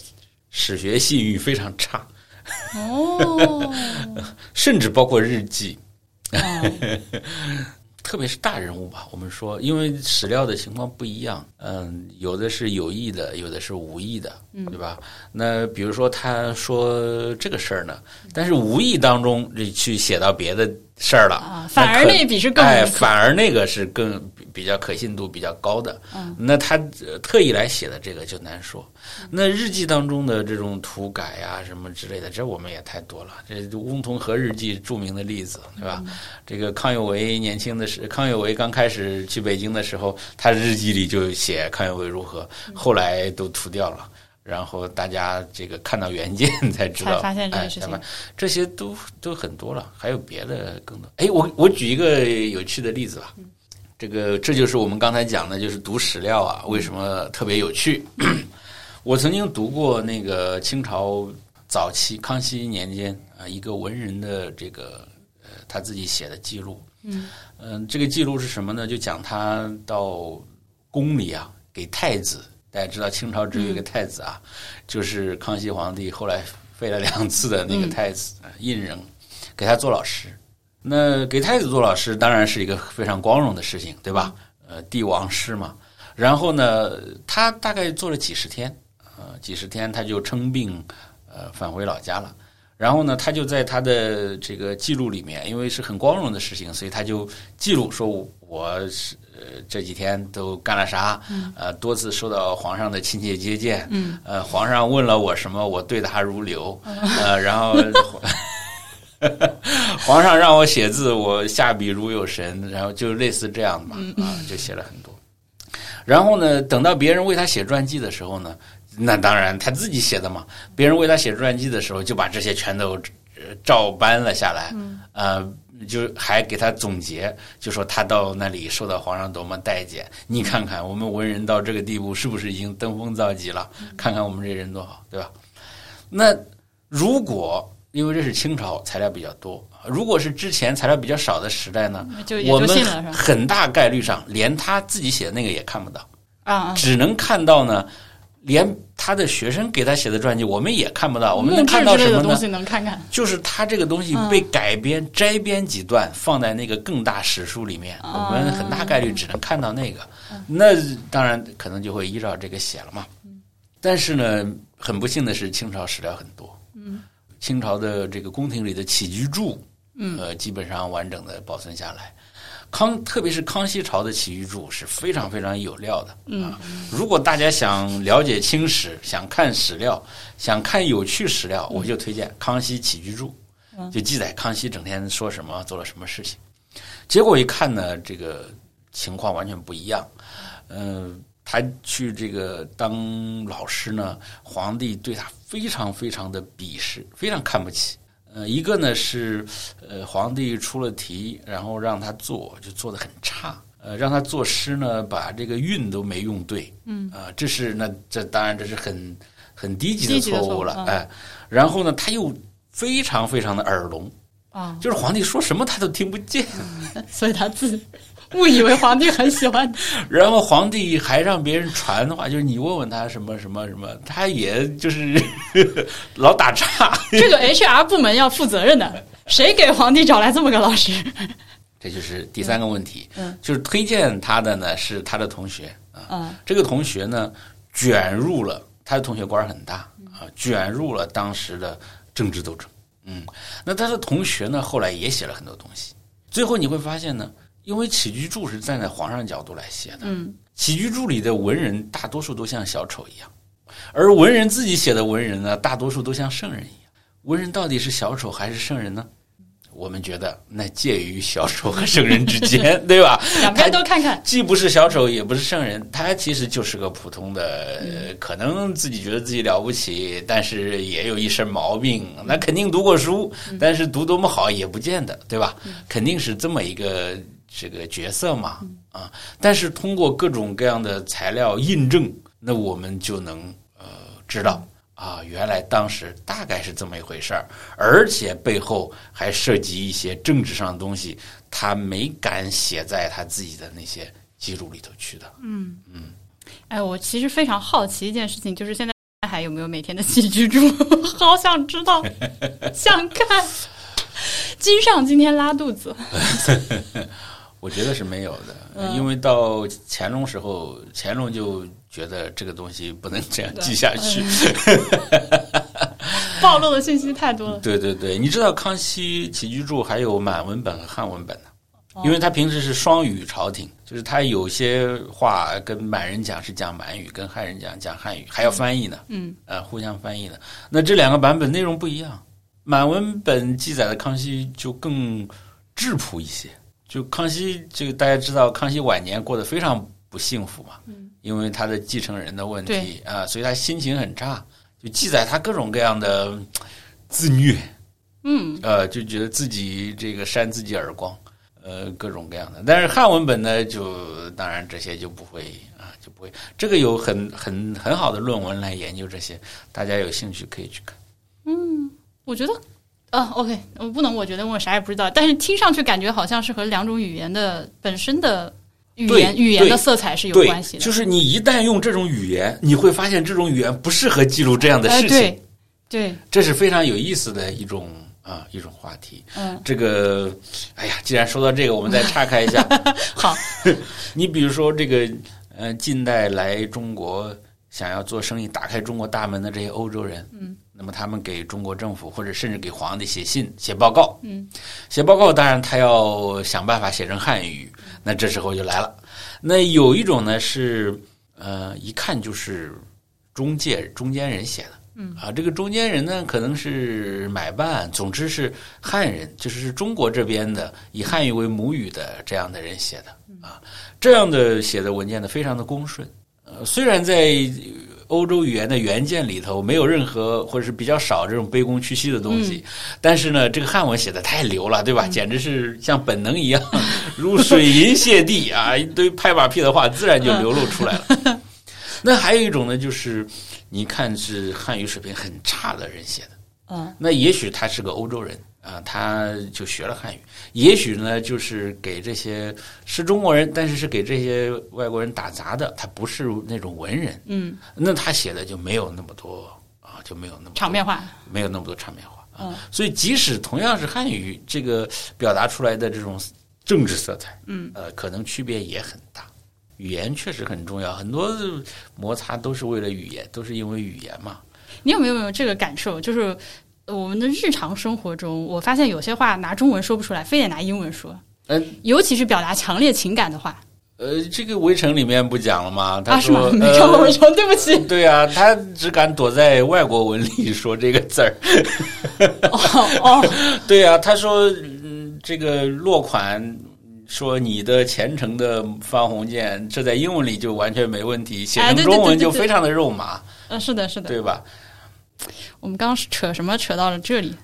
史学信誉非常差。哦，甚至包括日记。特别是大人物吧，我们说，因为史料的情况不一样，嗯，有的是有意的，有的是无意的，对吧？那比如说他说这个事儿呢，但是无意当中去写到别的。事儿了啊，反而那笔是更哎，反而那个是更比较可信度比较高的。嗯，那他特意来写的这个就难说。那日记当中的这种涂改啊什么之类的，这我们也太多了。这《翁同龢日记》著名的例子，对吧？这个康有为年轻的时，康有为刚开始去北京的时候，他日记里就写康有为如何，后来都涂掉了。然后大家这个看到原件才知道，发现这些事情，这些都都很多了，还有别的更多。哎，我我举一个有趣的例子吧。这个这就是我们刚才讲的，就是读史料啊，为什么特别有趣？我曾经读过那个清朝早期康熙年间啊，一个文人的这个呃他自己写的记录。嗯嗯，这个记录是什么呢？就讲他到宫里啊，给太子。大家知道清朝只有一个太子啊，就是康熙皇帝后来废了两次的那个太子胤禛，给他做老师。那给太子做老师当然是一个非常光荣的事情，对吧？呃，帝王师嘛。然后呢，他大概做了几十天，呃，几十天他就称病，呃，返回老家了。然后呢，他就在他的这个记录里面，因为是很光荣的事情，所以他就记录说我是。呃，这几天都干了啥？呃，多次受到皇上的亲切接见。嗯，呃，皇上问了我什么，我对答如流。呃，然后 皇上让我写字，我下笔如有神。然后就类似这样的嘛，啊，就写了很多。然后呢，等到别人为他写传记的时候呢，那当然他自己写的嘛。别人为他写传记的时候，就把这些全都照搬了下来。呃。就还给他总结，就说他到那里受到皇上多么待见。你看看我们文人到这个地步，是不是已经登峰造极了？看看我们这人多好，对吧？那如果因为这是清朝材料比较多，如果是之前材料比较少的时代呢？我们很大概率上连他自己写的那个也看不到啊，只能看到呢。连他的学生给他写的传记，我们也看不到。我们能看到什么呢？就是他这个东西被改编、摘编几段，放在那个更大史书里面。我们很大概率只能看到那个。那当然可能就会依照这个写了嘛。但是呢，很不幸的是，清朝史料很多。清朝的这个宫廷里的起居注，呃，基本上完整的保存下来。康，特别是康熙朝的起居注是非常非常有料的。嗯，如果大家想了解清史，想看史料，想看有趣史料，我就推荐《康熙起居注》，就记载康熙整天说什么，做了什么事情。结果一看呢，这个情况完全不一样。嗯，他去这个当老师呢，皇帝对他非常非常的鄙视，非常看不起。呃，一个呢是，呃，皇帝出了题，然后让他做，就做的很差。呃，让他作诗呢，把这个韵都没用对，嗯，啊，这是那这当然这是很很低级的错误了，哎，然后呢，他又非常非常的耳聋，啊，就是皇帝说什么他都听不见，所以他自误以为皇帝很喜欢，然后皇帝还让别人传的话，就是你问问他什么什么什么，他也就是 老打岔。这个 HR 部门要负责任的，谁给皇帝找来这么个老师？这就是第三个问题，嗯，就是推荐他的呢是他的同学啊，这个同学呢卷入了他的同学官很大啊，卷入了当时的政治斗争，嗯，那他的同学呢后来也写了很多东西，最后你会发现呢，因为起居注是站在皇上角度来写的，嗯，起居注里的文人大多数都像小丑一样，而文人自己写的文人呢，大多数都像圣人一样，文人到底是小丑还是圣人呢？我们觉得那介于小丑和圣人之间，对吧？两边都看看，既不是小丑，也不是圣人，他其实就是个普通的，可能自己觉得自己了不起，但是也有一身毛病。那肯定读过书，但是读多么好也不见得，对吧？肯定是这么一个这个角色嘛，啊！但是通过各种各样的材料印证，那我们就能呃知道。啊，原来当时大概是这么一回事儿，而且背后还涉及一些政治上的东西，他没敢写在他自己的那些记录里头去的。嗯嗯，哎，我其实非常好奇一件事情，就是现在还有没有每天的起居注？好想知道，想看。金上今天拉肚子。我觉得是没有的，因为到乾隆时候，乾隆就。觉得这个东西不能这样记下去，暴露的信息太多了。对对对，你知道康熙起居注还有满文本和汉文本呢，因为他平时是双语朝廷，就是他有些话跟满人讲是讲满语，跟汉人讲讲汉语，还要翻译呢。嗯，呃，互相翻译呢。那这两个版本内容不一样，满文本记载的康熙就更质朴一些。就康熙这个大家知道，康熙晚年过得非常不幸福嘛。嗯。因为他的继承人的问题啊，所以他心情很差，就记载他各种各样的自虐，嗯，呃，就觉得自己这个扇自己耳光，呃，各种各样的。但是汉文本呢，就当然这些就不会啊，就不会。这个有很很很好的论文来研究这些，大家有兴趣可以去看。嗯，我觉得啊，OK，我不能，我觉得我啥也不知道，但是听上去感觉好像是和两种语言的本身的。语言语言的色彩是有关系的，就是你一旦用这种语言，你会发现这种语言不适合记录这样的事情。对，对，这是非常有意思的一种啊一种话题。嗯，这个，哎呀，既然说到这个，我们再岔开一下。好，你比如说这个，呃，近代来中国想要做生意、打开中国大门的这些欧洲人，嗯，那么他们给中国政府或者甚至给皇帝写信、写报告，嗯，写报告，当然他要想办法写成汉语。那这时候就来了，那有一种呢是呃，一看就是中介中间人写的，嗯。啊，这个中间人呢可能是买办，总之是汉人，就是中国这边的以汉语为母语的这样的人写的。啊，这样的写的文件呢非常的恭顺，呃，虽然在。欧洲语言的原件里头没有任何或者是比较少这种卑躬屈膝的东西，但是呢，这个汉文写的太流了，对吧？简直是像本能一样，如水银泻地啊！一堆拍马屁的话自然就流露出来了。那还有一种呢，就是你看是汉语水平很差的人写的，嗯，那也许他是个欧洲人。啊，他就学了汉语，也许呢，就是给这些是中国人，但是是给这些外国人打杂的，他不是那种文人，嗯，那他写的就没有那么多啊，就没有那么场面化，没有那么多场面化啊。所以，即使同样是汉语，这个表达出来的这种政治色彩，嗯，呃，可能区别也很大。语言确实很重要，很多摩擦都是为了语言，都是因为语言嘛。你有没有没有这个感受？就是。我们的日常生活中，我发现有些话拿中文说不出来，非得拿英文说。嗯，尤其是表达强烈情感的话。呃，这个《围城》里面不讲了吗？他说没看过《围城》，对不起。对啊，他只敢躲在外国文里说这个字儿。哦，对啊，他说，嗯，这个落款说你的虔诚的方鸿渐，这在英文里就完全没问题，写成中文就非常的肉麻。嗯，是的，是的，对吧？我们刚扯什么扯到了这里？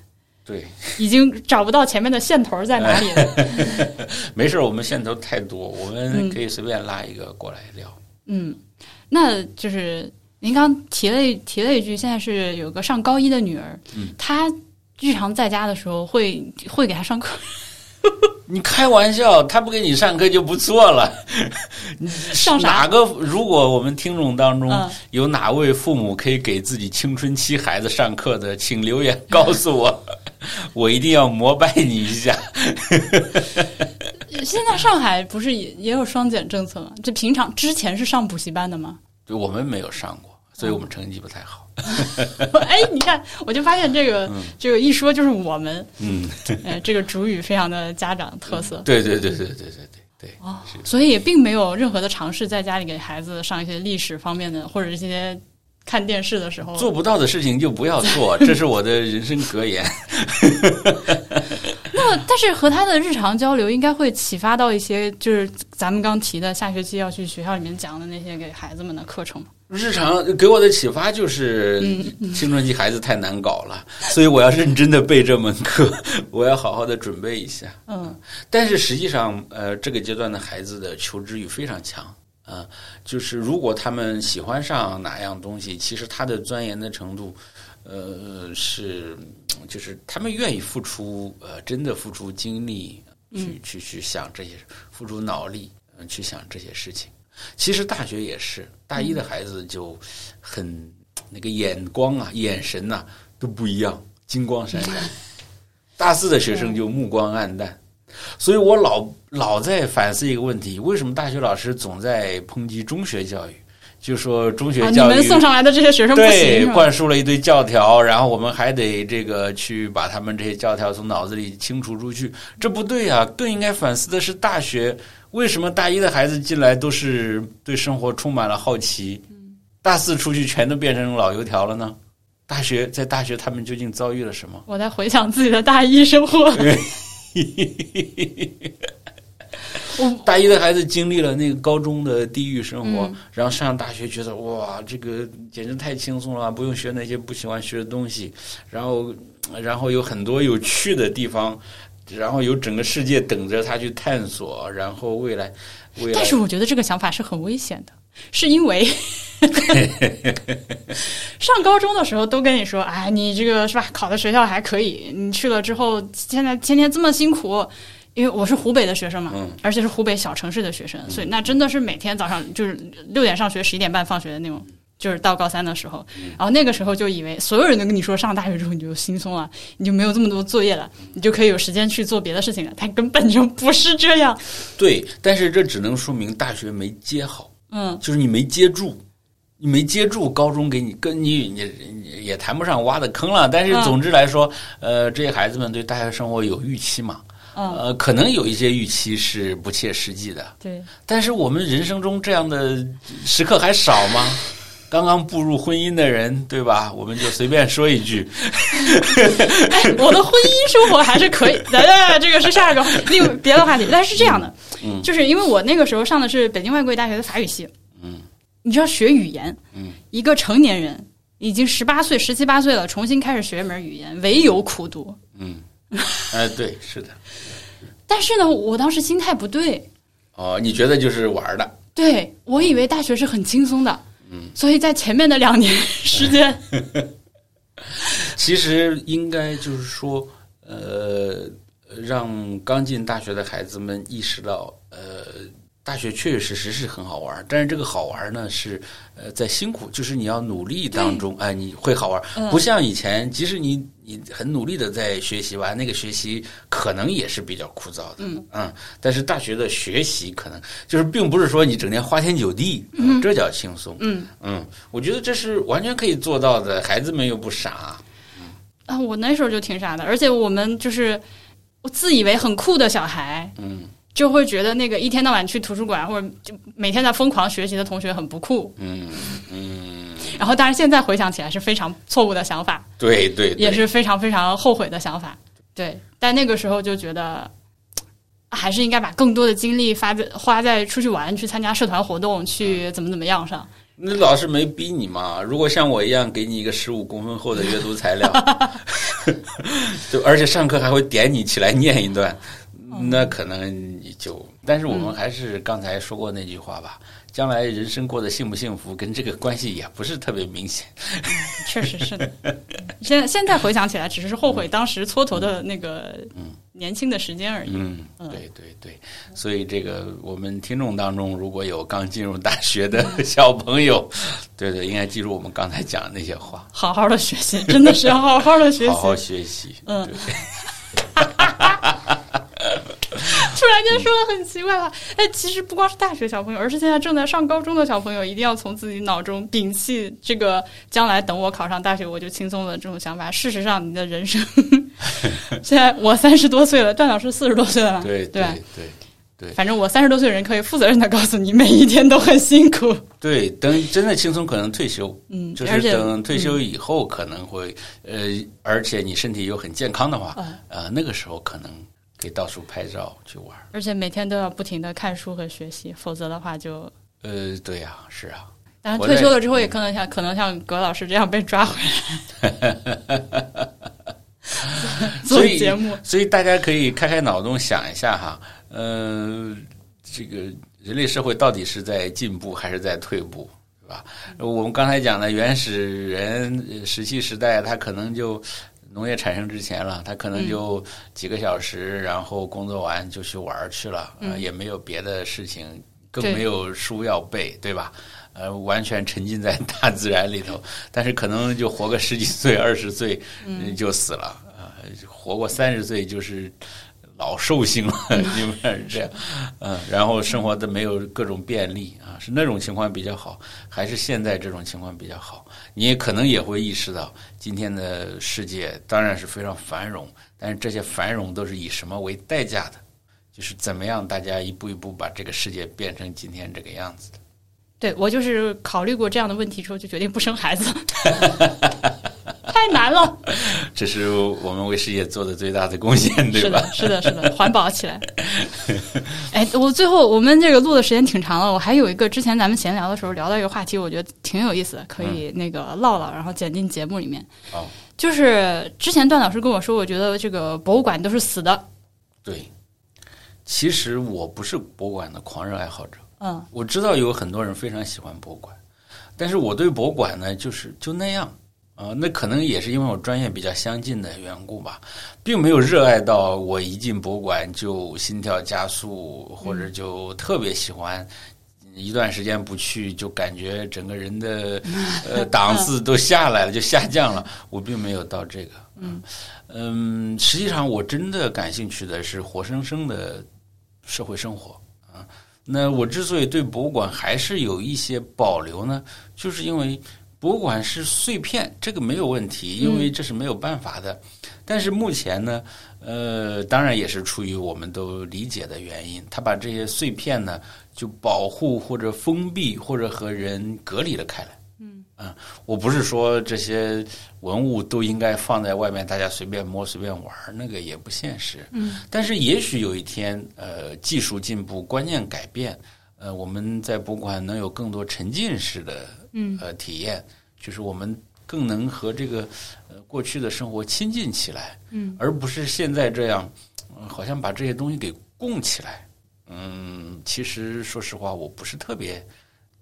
对，已经找不到前面的线头在哪里了。没事，我们线头太多，我们可以随便拉一个过来聊。嗯，那就是您刚提了提了一句，现在是有个上高一的女儿，嗯，她日常在家的时候会会给她上课。你开玩笑，他不给你上课就不错了。上？哪个？如果我们听众当中有哪位父母可以给自己青春期孩子上课的，请留言告诉我，我一定要膜拜你一下。现在上海不是也也有双减政策吗？这平常之前是上补习班的吗？对，我们没有上过，所以我们成绩不太好。哎，你看，我就发现这个这个一说就是我们，嗯，哎，这个主语非常的家长特色。对对对对对对对对。所以也并没有任何的尝试在家里给孩子上一些历史方面的，或者一些看电视的时候做不到的事情就不要做，这是我的人生格言。那但是和他的日常交流应该会启发到一些，就是咱们刚提的下学期要去学校里面讲的那些给孩子们的课程。日常给我的启发就是青春期孩子太难搞了，所以我要认真的备这门课，我要好好的准备一下。嗯，但是实际上，呃，这个阶段的孩子的求知欲非常强啊，就是如果他们喜欢上哪样东西，其实他的钻研的程度，呃，是就是他们愿意付出，呃，真的付出精力去去去想这些，付出脑力嗯去想这些事情。其实大学也是，大一的孩子就很那个眼光啊、眼神呐都不一样，金光闪闪。大四的学生就目光暗淡，所以我老老在反思一个问题：为什么大学老师总在抨击中学教育？就说中学教育，你们送上来的这些学生不行，灌输了一堆教条，然后我们还得这个去把他们这些教条从脑子里清除出去，这不对啊！更应该反思的是大学。为什么大一的孩子进来都是对生活充满了好奇，大四出去全都变成老油条了呢？大学在大学他们究竟遭遇了什么？我在回想自己的大一生活。大一的孩子经历了那个高中的地狱生活，然后上大学觉得哇，这个简直太轻松了，不用学那些不喜欢学的东西，然后然后有很多有趣的地方。然后有整个世界等着他去探索，然后未来，未来。但是我觉得这个想法是很危险的，是因为 上高中的时候都跟你说，哎，你这个是吧？考的学校还可以，你去了之后，现在天天这么辛苦，因为我是湖北的学生嘛，而且是湖北小城市的学生，所以那真的是每天早上就是六点上学，十一点半放学的那种。就是到高三的时候，然后那个时候就以为所有人都跟你说上大学之后你就轻松了，你就没有这么多作业了，你就可以有时间去做别的事情了。它根本就不是这样。对，但是这只能说明大学没接好，嗯，就是你没接住，你没接住高中给你跟你你也谈不上挖的坑了。但是总之来说，呃，这些孩子们对大学生活有预期嘛，呃，可能有一些预期是不切实际的。对，但是我们人生中这样的时刻还少吗？刚刚步入婚姻的人，对吧？我们就随便说一句，哎我的婚姻生活还是可以。来来来。这个是下一个另别的话题。但是这样的，嗯，就是因为我那个时候上的是北京外国语大学的法语系，嗯，你知道学语言，嗯，一个成年人已经十八岁、十七八岁了，重新开始学一门语言，唯有苦读。嗯，哎，对，是的。但是呢，我当时心态不对。哦，你觉得就是玩的？对，我以为大学是很轻松的。嗯，所以在前面的两年时间，其实应该就是说，呃，让刚进大学的孩子们意识到，呃。大学确确实实是很好玩，但是这个好玩呢是呃在辛苦，就是你要努力当中，哎，你会好玩，不像以前，即使你你很努力的在学习吧，那个学习可能也是比较枯燥的，嗯。嗯，但是大学的学习可能就是并不是说你整天花天酒地，这叫轻松，嗯。嗯，我觉得这是完全可以做到的，孩子们又不傻，啊，我那时候就挺傻的，而且我们就是我自以为很酷的小孩，嗯。就会觉得那个一天到晚去图书馆或者就每天在疯狂学习的同学很不酷，嗯嗯。然后，当然现在回想起来是非常错误的想法，对对，也是非常非常后悔的想法。对，但那个时候就觉得还是应该把更多的精力发在花在出去玩、去参加社团活动、去怎么怎么样上。那老师没逼你嘛？如果像我一样给你一个十五公分厚的阅读材料，就而且上课还会点你起来念一段，那可能你就……但是我们还是刚才说过那句话吧。将来人生过得幸不幸福，跟这个关系也不是特别明显。确实是的。现现在回想起来，只是后悔当时蹉跎的那个年轻的时间而已。嗯，对对对。所以这个我们听众当中，如果有刚进入大学的小朋友，对对，应该记住我们刚才讲的那些话。好好的学习，真的是要好好的学习。好好学习。嗯。突然间说的很奇怪了，哎，其实不光是大学小朋友，而是现在正在上高中的小朋友，一定要从自己脑中摒弃这个将来等我考上大学我就轻松了这种想法。事实上，你的人生 现在我三十多岁了，段老师四十多岁了嘛？对对对对，反正我三十多岁的人可以负责任的告诉你，每一天都很辛苦。对，等真的轻松，可能退休，嗯，就是等退休以后可能会，呃，而且你身体又很健康的话，呃，那个时候可能。可以到处拍照去玩，而且每天都要不停的看书和学习，否则的话就呃，对呀，是啊。但是退休了之后，也可能像可能像葛老师这样被抓回来 做节目。所以大家可以开开脑洞想一下哈，呃，这个人类社会到底是在进步还是在退步，是吧？我们刚才讲的原始人石器时代，他可能就。农业产生之前了，他可能就几个小时，然后工作完就去玩去了，也没有别的事情，更没有书要背，对吧？呃，完全沉浸在大自然里头，但是可能就活个十几岁、二十岁就死了啊，活过三十岁就是。老寿星了，基本上是这样，嗯，然后生活的没有各种便利啊，是那种情况比较好，还是现在这种情况比较好？你也可能也会意识到，今天的世界当然是非常繁荣，但是这些繁荣都是以什么为代价的？就是怎么样大家一步一步把这个世界变成今天这个样子的？对我就是考虑过这样的问题之后，就决定不生孩子。太难了，这是我们为世界做的最大的贡献，对吧？是的，是的，是的，环保起来。哎，我最后我们这个录的时间挺长了，我还有一个之前咱们闲聊的时候聊到一个话题，我觉得挺有意思的，可以那个唠唠，然后剪进节目里面。哦，就是之前段老师跟我说，我觉得这个博物馆都是死的。对，其实我不是博物馆的狂热爱好者。嗯，我知道有很多人非常喜欢博物馆，但是我对博物馆呢，就是就那样。啊，那可能也是因为我专业比较相近的缘故吧，并没有热爱到我一进博物馆就心跳加速，或者就特别喜欢，一段时间不去就感觉整个人的呃档次都下来了，就下降了。我并没有到这个，嗯嗯，实际上我真的感兴趣的是活生生的社会生活啊。那我之所以对博物馆还是有一些保留呢，就是因为。博物馆是碎片，这个没有问题，因为这是没有办法的。但是目前呢，呃，当然也是出于我们都理解的原因，他把这些碎片呢就保护或者封闭或者和人隔离了开来。嗯，啊，我不是说这些文物都应该放在外面，大家随便摸随便玩，那个也不现实。嗯，但是也许有一天，呃，技术进步，观念改变。呃，我们在博物馆能有更多沉浸式的呃体验，就是我们更能和这个呃过去的生活亲近起来，嗯，而不是现在这样，好像把这些东西给供起来。嗯，其实说实话，我不是特别，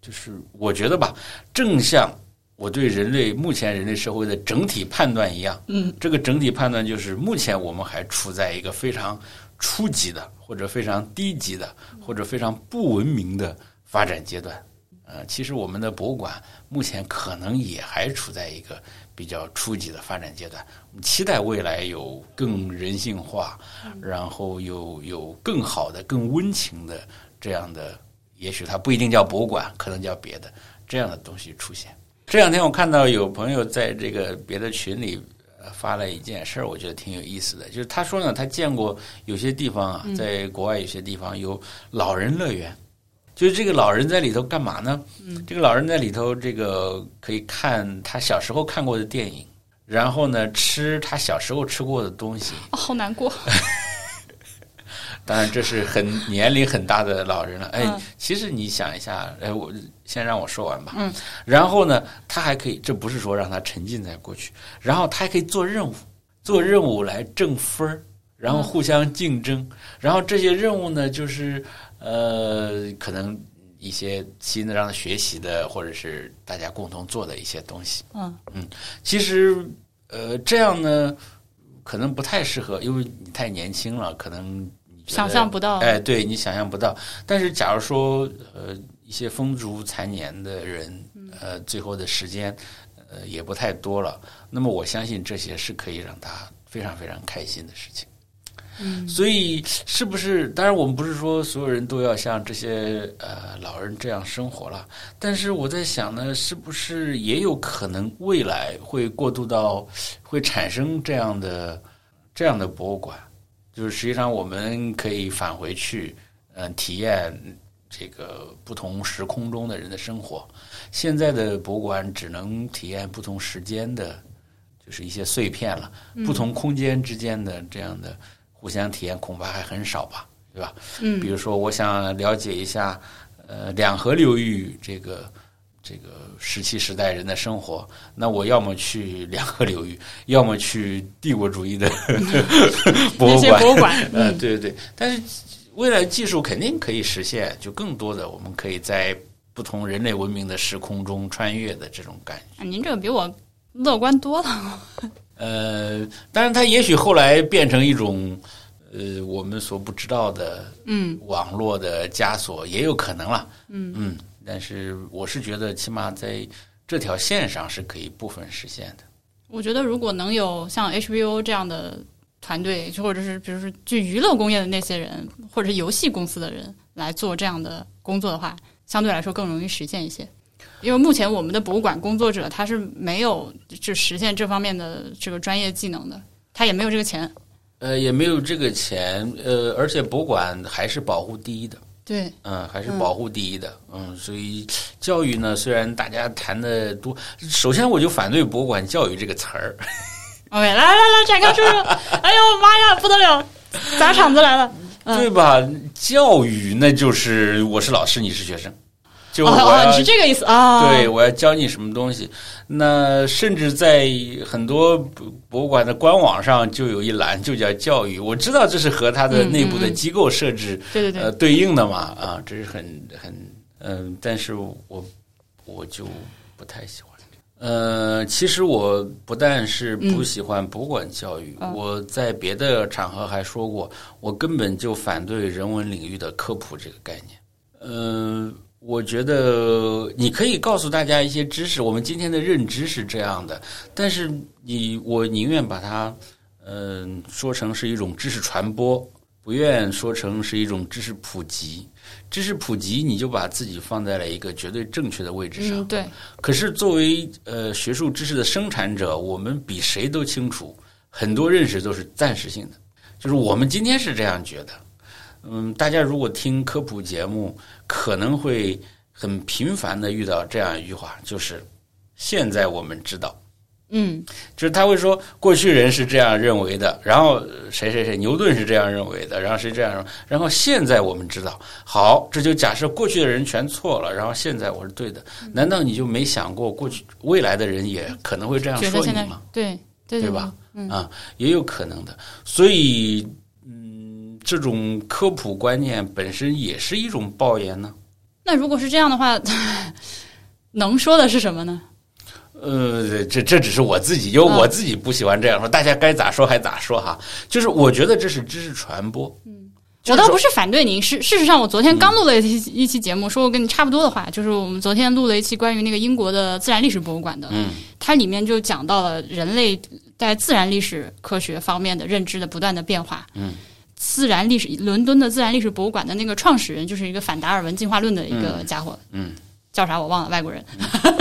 就是我觉得吧，正像我对人类目前人类社会的整体判断一样，嗯，这个整体判断就是目前我们还处在一个非常。初级的，或者非常低级的，或者非常不文明的发展阶段，呃，其实我们的博物馆目前可能也还处在一个比较初级的发展阶段。我们期待未来有更人性化，然后有有更好的、更温情的这样的，也许它不一定叫博物馆，可能叫别的这样的东西出现。这两天我看到有朋友在这个别的群里。发了一件事儿，我觉得挺有意思的。就是他说呢，他见过有些地方啊，在国外有些地方有老人乐园，就是这个老人在里头干嘛呢？这个老人在里头，这个可以看他小时候看过的电影，然后呢，吃他小时候吃过的东西。好难过。当然这是很年龄很大的老人了。哎，其实你想一下，哎，我先让我说完吧。嗯。然后呢，他还可以，这不是说让他沉浸在过去，然后他还可以做任务，做任务来挣分儿，然后互相竞争，然后这些任务呢，就是呃，可能一些新的让他学习的，或者是大家共同做的一些东西。嗯嗯，其实呃，这样呢。可能不太适合，因为你太年轻了，可能想象不到。哎，对你想象不到。但是，假如说呃一些风烛残年的人，呃，最后的时间呃也不太多了，那么我相信这些是可以让他非常非常开心的事情。嗯，所以是不是？当然，我们不是说所有人都要像这些呃老人这样生活了。但是我在想呢，是不是也有可能未来会过渡到会产生这样的这样的博物馆？就是实际上我们可以返回去，嗯，体验这个不同时空中的人的生活。现在的博物馆只能体验不同时间的，就是一些碎片了，不同空间之间的这样的。互相体验恐怕还很少吧，对吧？嗯，比如说，我想了解一下，呃，两河流域这个这个石器时代人的生活，那我要么去两河流域，要么去帝国主义的 博物馆。博物馆，呃，对对对。但是未来技术肯定可以实现，就更多的我们可以在不同人类文明的时空中穿越的这种感觉。您这个比我乐观多了。呃，当然，它也许后来变成一种呃我们所不知道的，嗯，网络的枷锁也有可能了，嗯嗯。但是我是觉得，起码在这条线上是可以部分实现的。我觉得，如果能有像 HBO 这样的团队，就或者是比如说就娱乐工业的那些人，或者是游戏公司的人来做这样的工作的话，相对来说更容易实现一些。因为目前我们的博物馆工作者他是没有就实现这方面的这个专业技能的，他也没有这个钱，呃，也没有这个钱，呃，而且博物馆还是保护第一的，对，嗯，还是保护第一的，嗯，所以教育呢，虽然大家谈的多，首先我就反对博物馆教育这个词儿。OK，来来来，展开说说，哎呦妈呀，不得了，砸场子来了，对吧？教育那就是我是老师，你是学生。就我要，你是这个意思啊？对，我要教你什么东西。那甚至在很多博物馆的官网上就有一栏，就叫教育。我知道这是和它的内部的机构设置对对对呃对应的嘛啊，这是很很嗯，但是我我就不太喜欢。呃，其实我不但是不喜欢博物馆教育，我在别的场合还说过，我根本就反对人文领域的科普这个概念。嗯。我觉得你可以告诉大家一些知识，我们今天的认知是这样的，但是你我宁愿把它嗯说成是一种知识传播，不愿说成是一种知识普及。知识普及，你就把自己放在了一个绝对正确的位置上。对。可是作为呃学术知识的生产者，我们比谁都清楚，很多认识都是暂时性的。就是我们今天是这样觉得。嗯，大家如果听科普节目，可能会很频繁的遇到这样一句话，就是现在我们知道，嗯，就是他会说过去人是这样认为的，然后谁谁谁牛顿是这样认为的，然后谁这样，然后现在我们知道，好，这就假设过去的人全错了，然后现在我是对的，难道你就没想过过去未来的人也可能会这样说你吗？对对对吧？嗯啊，也有可能的，所以。这种科普观念本身也是一种报言呢。那如果是这样的话，能说的是什么呢？呃，这这只是我自己，因为我自己不喜欢这样说。大家该咋说还咋说哈。就是我觉得这是知识传播。嗯，我倒不是反对您。事事实上，我昨天刚录了一期一期节目，说过跟你差不多的话。就是我们昨天录了一期关于那个英国的自然历史博物馆的。嗯，它里面就讲到了人类在自然历史科学方面的认知的不断的变化。嗯。自然历史，伦敦的自然历史博物馆的那个创始人就是一个反达尔文进化论的一个家伙，嗯，叫啥我忘了，外国人，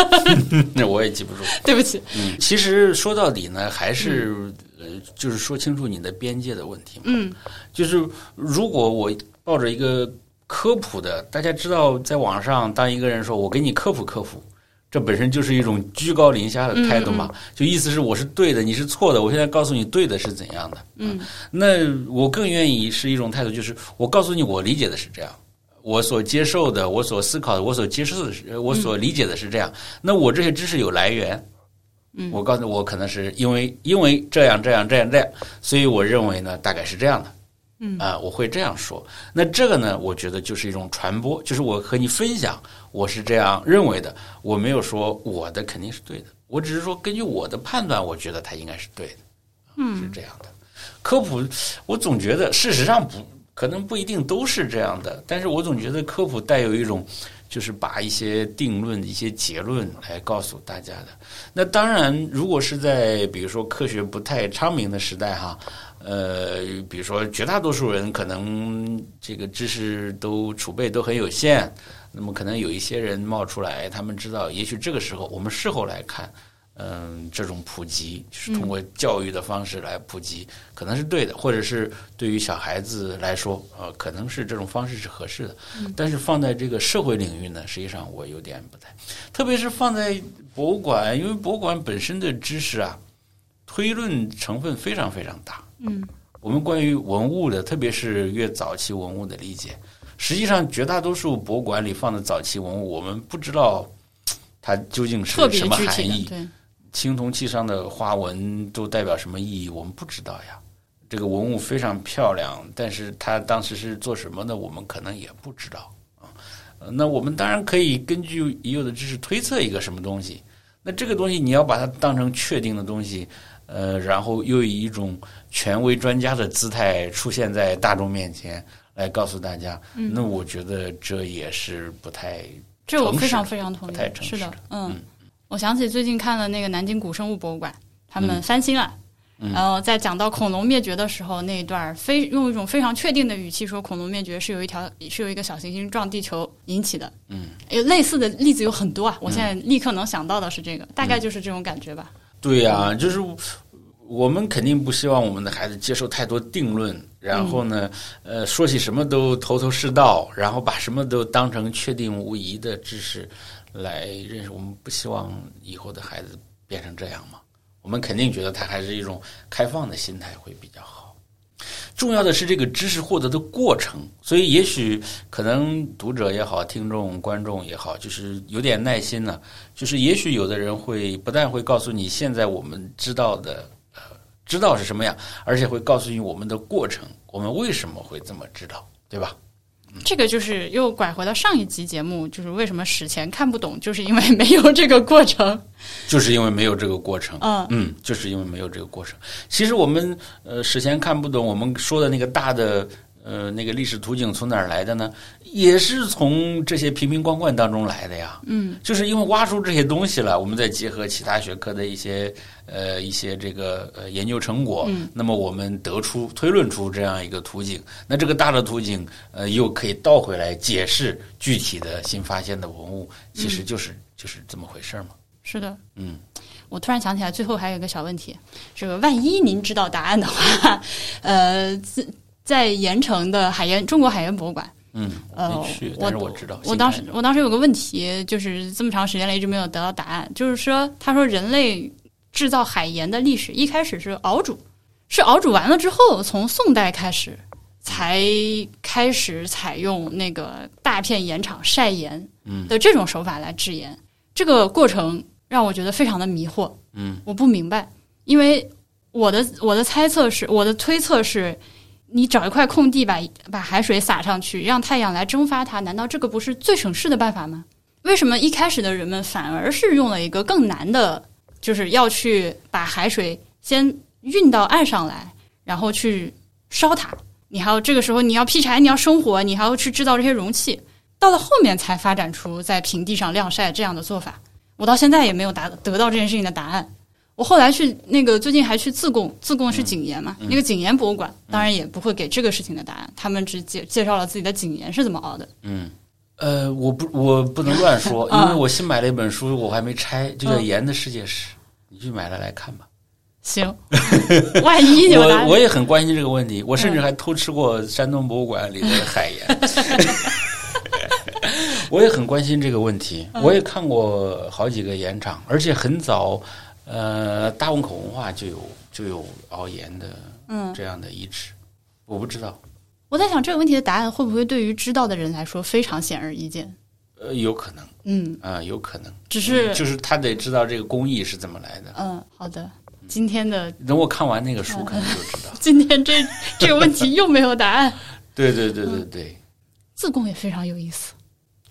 那我也记不住，对不起。嗯，其实说到底呢，还是呃，就是说清楚你的边界的问题嘛。嗯，就是如果我抱着一个科普的，大家知道，在网上当一个人说我给你科普科普，这本身就是一种居高临下的态度嘛，就意思是我是对的，你是错的。我现在告诉你对的是怎样的。嗯，那我更愿意是一种态度，就是我告诉你我理解的是这样，我所接受的，我所思考的，我所接受的是，我所理解的是这样。那我这些知识有来源。嗯，我告诉我可能是因为因为这样这样这样这样，所以我认为呢，大概是这样的。嗯啊，我会这样说。那这个呢，我觉得就是一种传播，就是我和你分享，我是这样认为的。我没有说我的肯定是对的，我只是说根据我的判断，我觉得它应该是对的。嗯，是这样的。科普，我总觉得事实上不可能不一定都是这样的，但是我总觉得科普带有一种。就是把一些定论、一些结论来告诉大家的。那当然，如果是在比如说科学不太昌明的时代，哈，呃，比如说绝大多数人可能这个知识都储备都很有限，那么可能有一些人冒出来，他们知道，也许这个时候我们事后来看。嗯，这种普及就是通过教育的方式来普及，可能是对的，或者是对于小孩子来说，呃，可能是这种方式是合适的。但是放在这个社会领域呢，实际上我有点不太，特别是放在博物馆，因为博物馆本身的知识啊，推论成分非常非常大。嗯，我们关于文物的，特别是越早期文物的理解，实际上绝大多数博物馆里放的早期文物，我们不知道它究竟是什么含义。对。青铜器上的花纹都代表什么意义？我们不知道呀。这个文物非常漂亮，但是它当时是做什么的？我们可能也不知道啊。那我们当然可以根据已有的知识推测一个什么东西。那这个东西你要把它当成确定的东西，呃，然后又以一种权威专家的姿态出现在大众面前来告诉大家，那我觉得这也是不太这我非常非常同意，是的，嗯。我想起最近看了那个南京古生物博物馆，他们翻新了，然后在讲到恐龙灭绝的时候那一段，非用一种非常确定的语气说恐龙灭绝是有一条是有一个小行星撞地球引起的。嗯，有类似的例子有很多啊，我现在立刻能想到的是这个，大概就是这种感觉吧。对呀，就是我们肯定不希望我们的孩子接受太多定论，然后呢，呃，说起什么都头头是道，然后把什么都当成确定无疑的知识。来认识我们，不希望以后的孩子变成这样嘛？我们肯定觉得他还是一种开放的心态会比较好。重要的是这个知识获得的过程，所以也许可能读者也好，听众观众也好，就是有点耐心呢。就是也许有的人会不但会告诉你现在我们知道的呃知道是什么样，而且会告诉你我们的过程，我们为什么会这么知道，对吧？这个就是又拐回到上一集节目，就是为什么史前看不懂，就是因为没有这个过程，就是因为没有这个过程。嗯嗯，就是因为没有这个过程。其实我们呃史前看不懂，我们说的那个大的。呃，那个历史图景从哪儿来的呢？也是从这些瓶瓶罐罐当中来的呀。嗯，就是因为挖出这些东西了，我们再结合其他学科的一些呃一些这个呃研究成果，那么我们得出推论出这样一个图景。那这个大的图景呃又可以倒回来解释具体的新发现的文物，其实就是就是这么回事儿嘛。是的，嗯，我突然想起来，最后还有一个小问题，这个万一您知道答案的话，呃。在盐城的海盐中国海盐博物馆，嗯，呃，我我知道，我当时我当时有个问题，就是这么长时间了，一直没有得到答案。就是说，他说人类制造海盐的历史一开始是熬煮，是熬煮完了之后，从宋代开始才开始采用那个大片盐场晒盐的这种手法来制盐。这个过程让我觉得非常的迷惑，嗯，我不明白，因为我的我的猜测是，我的推测是。你找一块空地，把把海水洒上去，让太阳来蒸发它，难道这个不是最省事的办法吗？为什么一开始的人们反而是用了一个更难的，就是要去把海水先运到岸上来，然后去烧它？你还要这个时候你要劈柴，你要生火，你还要去制造这些容器，到了后面才发展出在平地上晾晒这样的做法。我到现在也没有答得到这件事情的答案。我后来去那个最近还去自贡，自贡是井盐嘛？那个井盐博物馆当然也不会给这个事情的答案，他们只介介绍了自己的井盐是怎么熬的。嗯，呃，我不我不能乱说，因为我新买了一本书，我还没拆，就叫《盐的世界史》，你去买了来看吧。行，万一我我也很关心这个问题，我甚至还偷吃过山东博物馆里的海盐。我也很关心这个问题，我也看过好几个盐场，而且很早，呃，大汶口文化就有就有熬盐的嗯，这样的遗址，我不知道，我在想这个问题的答案会不会对于知道的人来说非常显而易见？呃，有可能嗯，啊、有可能，只是就是他得知道这个工艺是怎么来的。嗯，好的，今天的等我看完那个书，可能就知道。今天这这个问题又没有答案。对对对对对，自贡也非常有意思，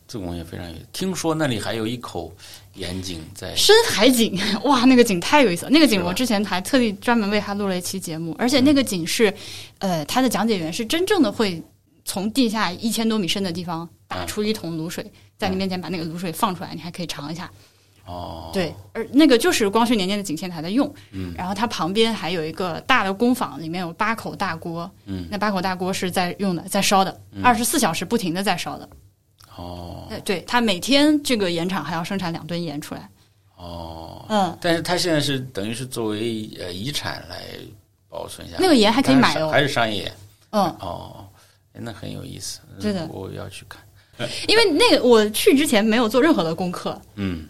自贡也非常有。听说那里还有一口盐井在，深海井，哇，那个井太有意思了。那个井我之前还特地专门为它录了一期节目，而且那个井是，呃，它的讲解员是真正的会从地下一千多米深的地方打出一桶卤水，在你面前把那个卤水放出来，你还可以尝一下。哦，对，而那个就是光绪年间的井线台在用，嗯，然后它旁边还有一个大的工坊，里面有八口大锅，嗯，那八口大锅是在用的，在烧的，二十四小时不停的在烧的。哦。呃，对，他每天这个盐厂还要生产两吨盐出来。哦，嗯，但是它现在是等于是作为呃遗产来保存下来，那个盐还可以买哦。还是商业。盐嗯，哦，哎那很有意思，对的。我要去看，因为那个我去之前没有做任何的功课，嗯，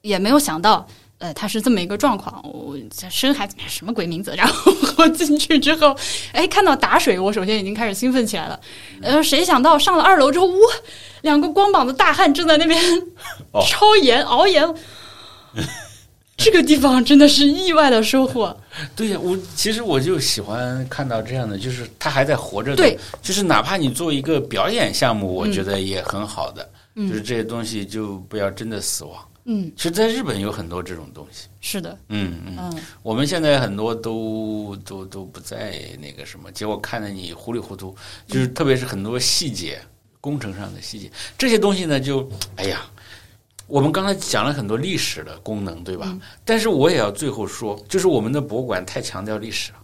也没有想到。呃，它是这么一个状况，我这深海什么鬼名字？然后我进去之后，哎，看到打水，我首先已经开始兴奋起来了。呃，谁想到上了二楼之后，哇，两个光膀子大汉正在那边哦 抄盐、熬盐。这个地方真的是意外的收获。对呀，我其实我就喜欢看到这样的，就是他还在活着的，对，就是哪怕你做一个表演项目，我嗯觉得也很好的，嗯就是这些东西就不要真的死亡。嗯，其实，在日本有很多这种东西，是的，嗯嗯，嗯，我们现在很多都都都不在那个什么，结果看得你糊里糊涂，就是特别是很多细节，工程上的细节，这些东西呢，就哎呀，我们刚才讲了很多历史的功能，对吧？但是我也要最后说，就是我们的博物馆太强调历史了，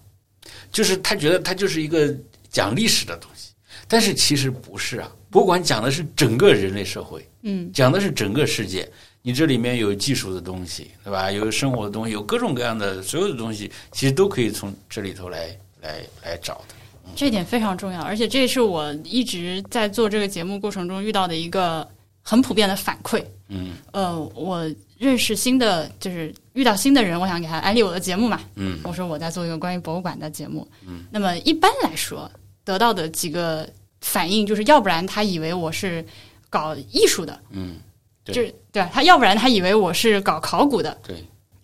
就是他觉得它就是一个讲历史的东西，但是其实不是啊，博物馆讲的是整个人类社会，嗯，讲的是整个世界。你这里面有技术的东西，对吧？有生活的东西，有各种各样的所有的东西，其实都可以从这里头来来来找的。这一点非常重要，而且这是我一直在做这个节目过程中遇到的一个很普遍的反馈。嗯呃，我认识新的，就是遇到新的人，我想给他安利我的节目嘛。嗯我说我在做一个关于博物馆的节目。嗯，那么一般来说得到的几个反应就是，要不然他以为我是搞艺术的，嗯，对就是对吧？他要不然他以为我是搞考古的，对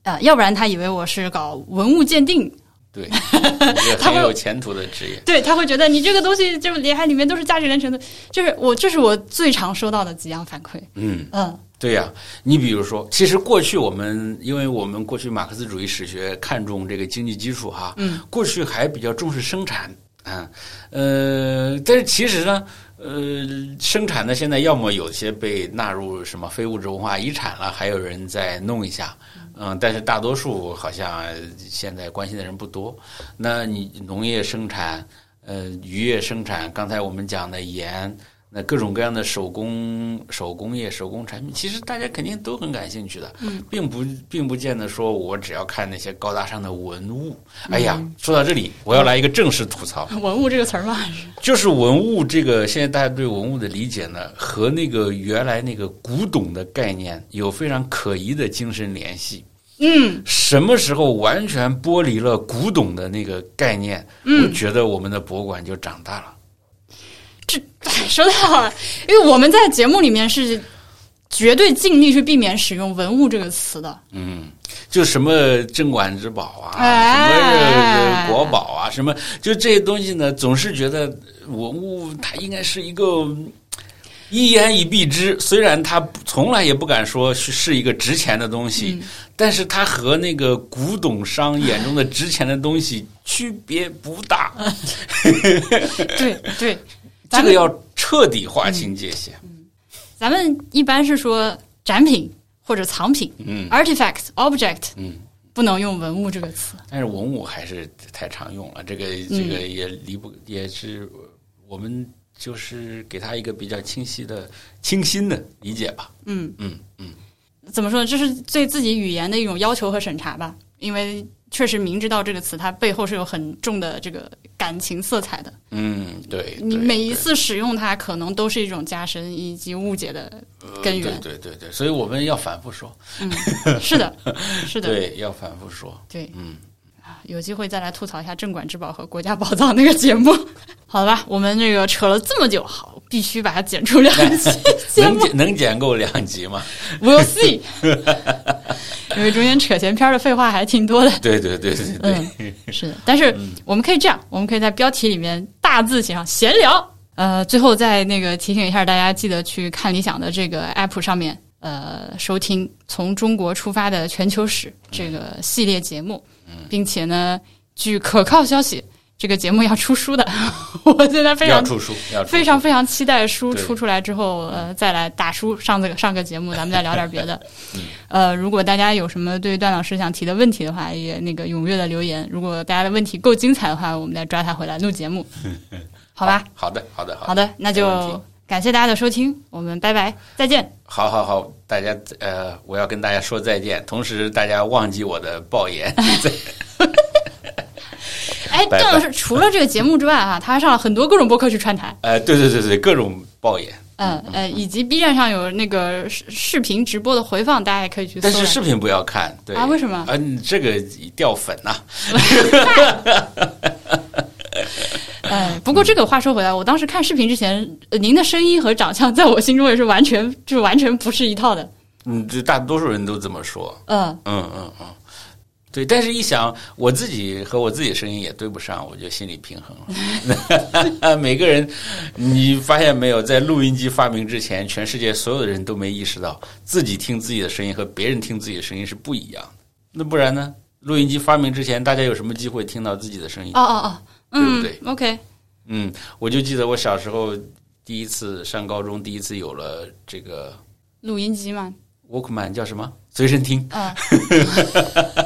啊、要不然他以为我是搞文物鉴定。对，他会很有前途的职业。对他会觉得你这个东西就里海里面都是价值连城的，就是我这是我最常收到的几样反馈。嗯，嗯对呀、你比如说，其实过去我们，因为我们过去马克思主义史学看重这个经济基础哈，嗯，过去还比较重视生产嗯，呃，但是其实呢，呃，生产的现在要么有些被纳入什么非物质文化遗产了，还有人在弄一下，嗯，但是大多数好像现在关心的人不多。那你农业生产，呃，渔业生产，刚才我们讲的盐。那各种各样的手工、手工业、手工产品，其实大家肯定都很感兴趣的，嗯，并不并不见得说我只要看那些高大上的文物。哎呀，说到这里，我要来一个正式吐槽，文物这个词儿嘛，就是文物这个，现在大家对文物的理解呢，和那个原来那个古董的概念有非常可疑的精神联系。嗯什么时候完全剥离了古董的那个概念，嗯我觉得我们的博物馆就长大了。说的好，因为我们在节目里面是绝对尽力去避免使用“文物”这个词的。嗯，就什么镇馆之宝啊，哎什么这国宝啊，什么就这些东西呢，总是觉得文物它应该是一个一言以蔽之。虽然它从来也不敢说是是一个值钱的东西，嗯但是它和那个古董商眼中的值钱的东西区别不大。对 对，这个要彻底划清界限。咱们一般是说展品或者藏品嗯，artifact、object，嗯。不能用“文物”这个词。但是文物还是太常用了，这个这个也离不也是我们就是给他一个比较清晰的、清新的理解吧。嗯嗯嗯，怎么说呢？这是对自己语言的一种要求和审查吧。因为确实明知道这个词它背后是有很重的这个感情色彩的。嗯，对，你每一次使用它，可能都是一种加深以及误解的根源。对对对对，所以我们要反复说。嗯，是的，是的，对，要反复说。对，嗯。有机会再来吐槽一下《镇馆之宝》和《国家宝藏》那个节目，好吧？我们这个扯了这么久，好，必须把它剪出两集。能剪能剪够两集吗？We'll see。因为中间扯闲篇的废话还挺多的。对对对对对，是的。但是我们可以这样，我们可以在标题里面大字写上“闲聊”。呃，最后再那个提醒一下大家，记得去看理想的这个 app 上面，呃，收听《从中国出发的全球史》这个系列节目。并且呢，据可靠消息，这个节目要出书的。我现在非常出书，非常非常期待书出出来之后，呃，再来打书上这个上个节目，咱们再聊点别的。呃，如果大家有什么对段老师想提的问题的话，也那个踊跃的留言。如果大家的问题够精彩的话，我们再抓他回来录节目。好吧？好的，好的，好的，那就感谢大家的收听，我们拜拜，再见。好好好，大家呃，我要跟大家说再见，同时大家忘记我的爆言。哎，邓老师除了这个节目之外啊，他还上了很多各种播客去串台。呃，对对对对，各种爆演。嗯呃，以及 B 站上有那个视视频直播的回放，大家也可以去。但是视频不要看，对啊？为什么？嗯，这个掉粉呐。哎，不过这个话说回来，我当时看视频之前，您的声音和长相在我心中也是完全就完全不是一套的。嗯，这大多数人都这么说。嗯嗯嗯嗯，对。但是一想，我自己和我自己声音也对不上，我就心里平衡了。每个人，你发现没有，在录音机发明之前，全世界所有的人都没意识到自己听自己的声音和别人听自己的声音是不一样的。那不然呢？录音机发明之前，大家有什么机会听到自己的声音？哦哦哦。对不对？OK，嗯，我就记得我小时候第一次上高中，第一次有了这个录音机嘛，Walkman 叫什么？随身听。啊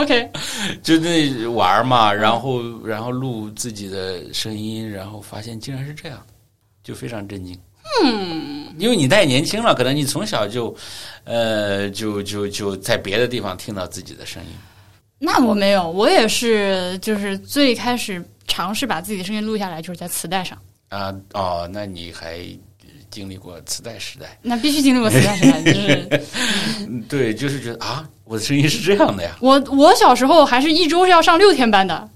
，OK，就那玩嘛，然后然后录自己的声音，然后发现竟然是这样，就非常震惊。嗯，因为你太年轻了，可能你从小就呃，就就就在别的地方听到自己的声音。那我没有，我也是，就是最开始尝试把自己的声音录下来，就是在磁带上。啊哦，那你还经历过磁带时代？那必须经历过磁带时代，就是。对，就是觉得啊，我的声音是这样的呀。我我小时候还是一周是要上六天班的。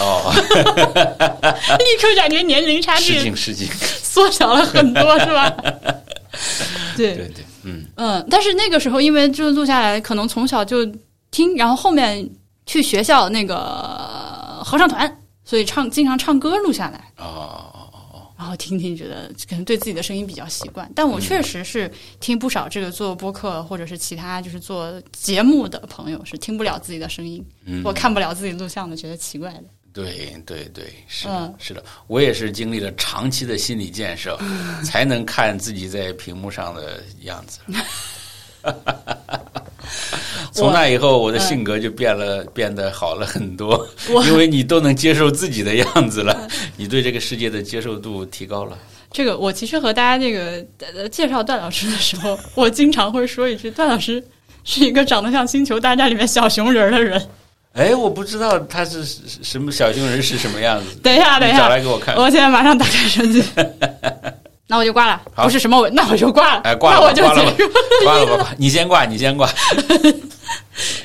哦，立刻感觉年龄差距失敬失敬，缩小了很多，是吧？对对对，嗯嗯，但是那个时候，因为就录下来，可能从小就。听，然后后面去学校那个合唱团，所以唱经常唱歌录下来。哦。然后听听，觉得可能对自己的声音比较习惯。但我确实是听不少这个做播客或者是其他就是做节目的朋友是听不了自己的声音，我看不了自己录像的，觉得奇怪的。对对对，是的，是的，我也是经历了长期的心理建设，才能看自己在屏幕上的样子。从那以后，我的性格就变了，变得好了很多。因为你都能接受自己的样子了，你对这个世界的接受度提高了。这个，我其实和大家这个呃介绍段老师的时候，我经常会说一句：段老师是一个长得像《星球大战》里面小熊人的人。哎，我不知道他是什么小熊人是什么样子。等一下，等一下，找来给我看。我现在马上打开手机。那我就挂了，不是什么，那我就挂了。哎，挂了，那我就挂了，挂了，挂了。你先挂，你先挂。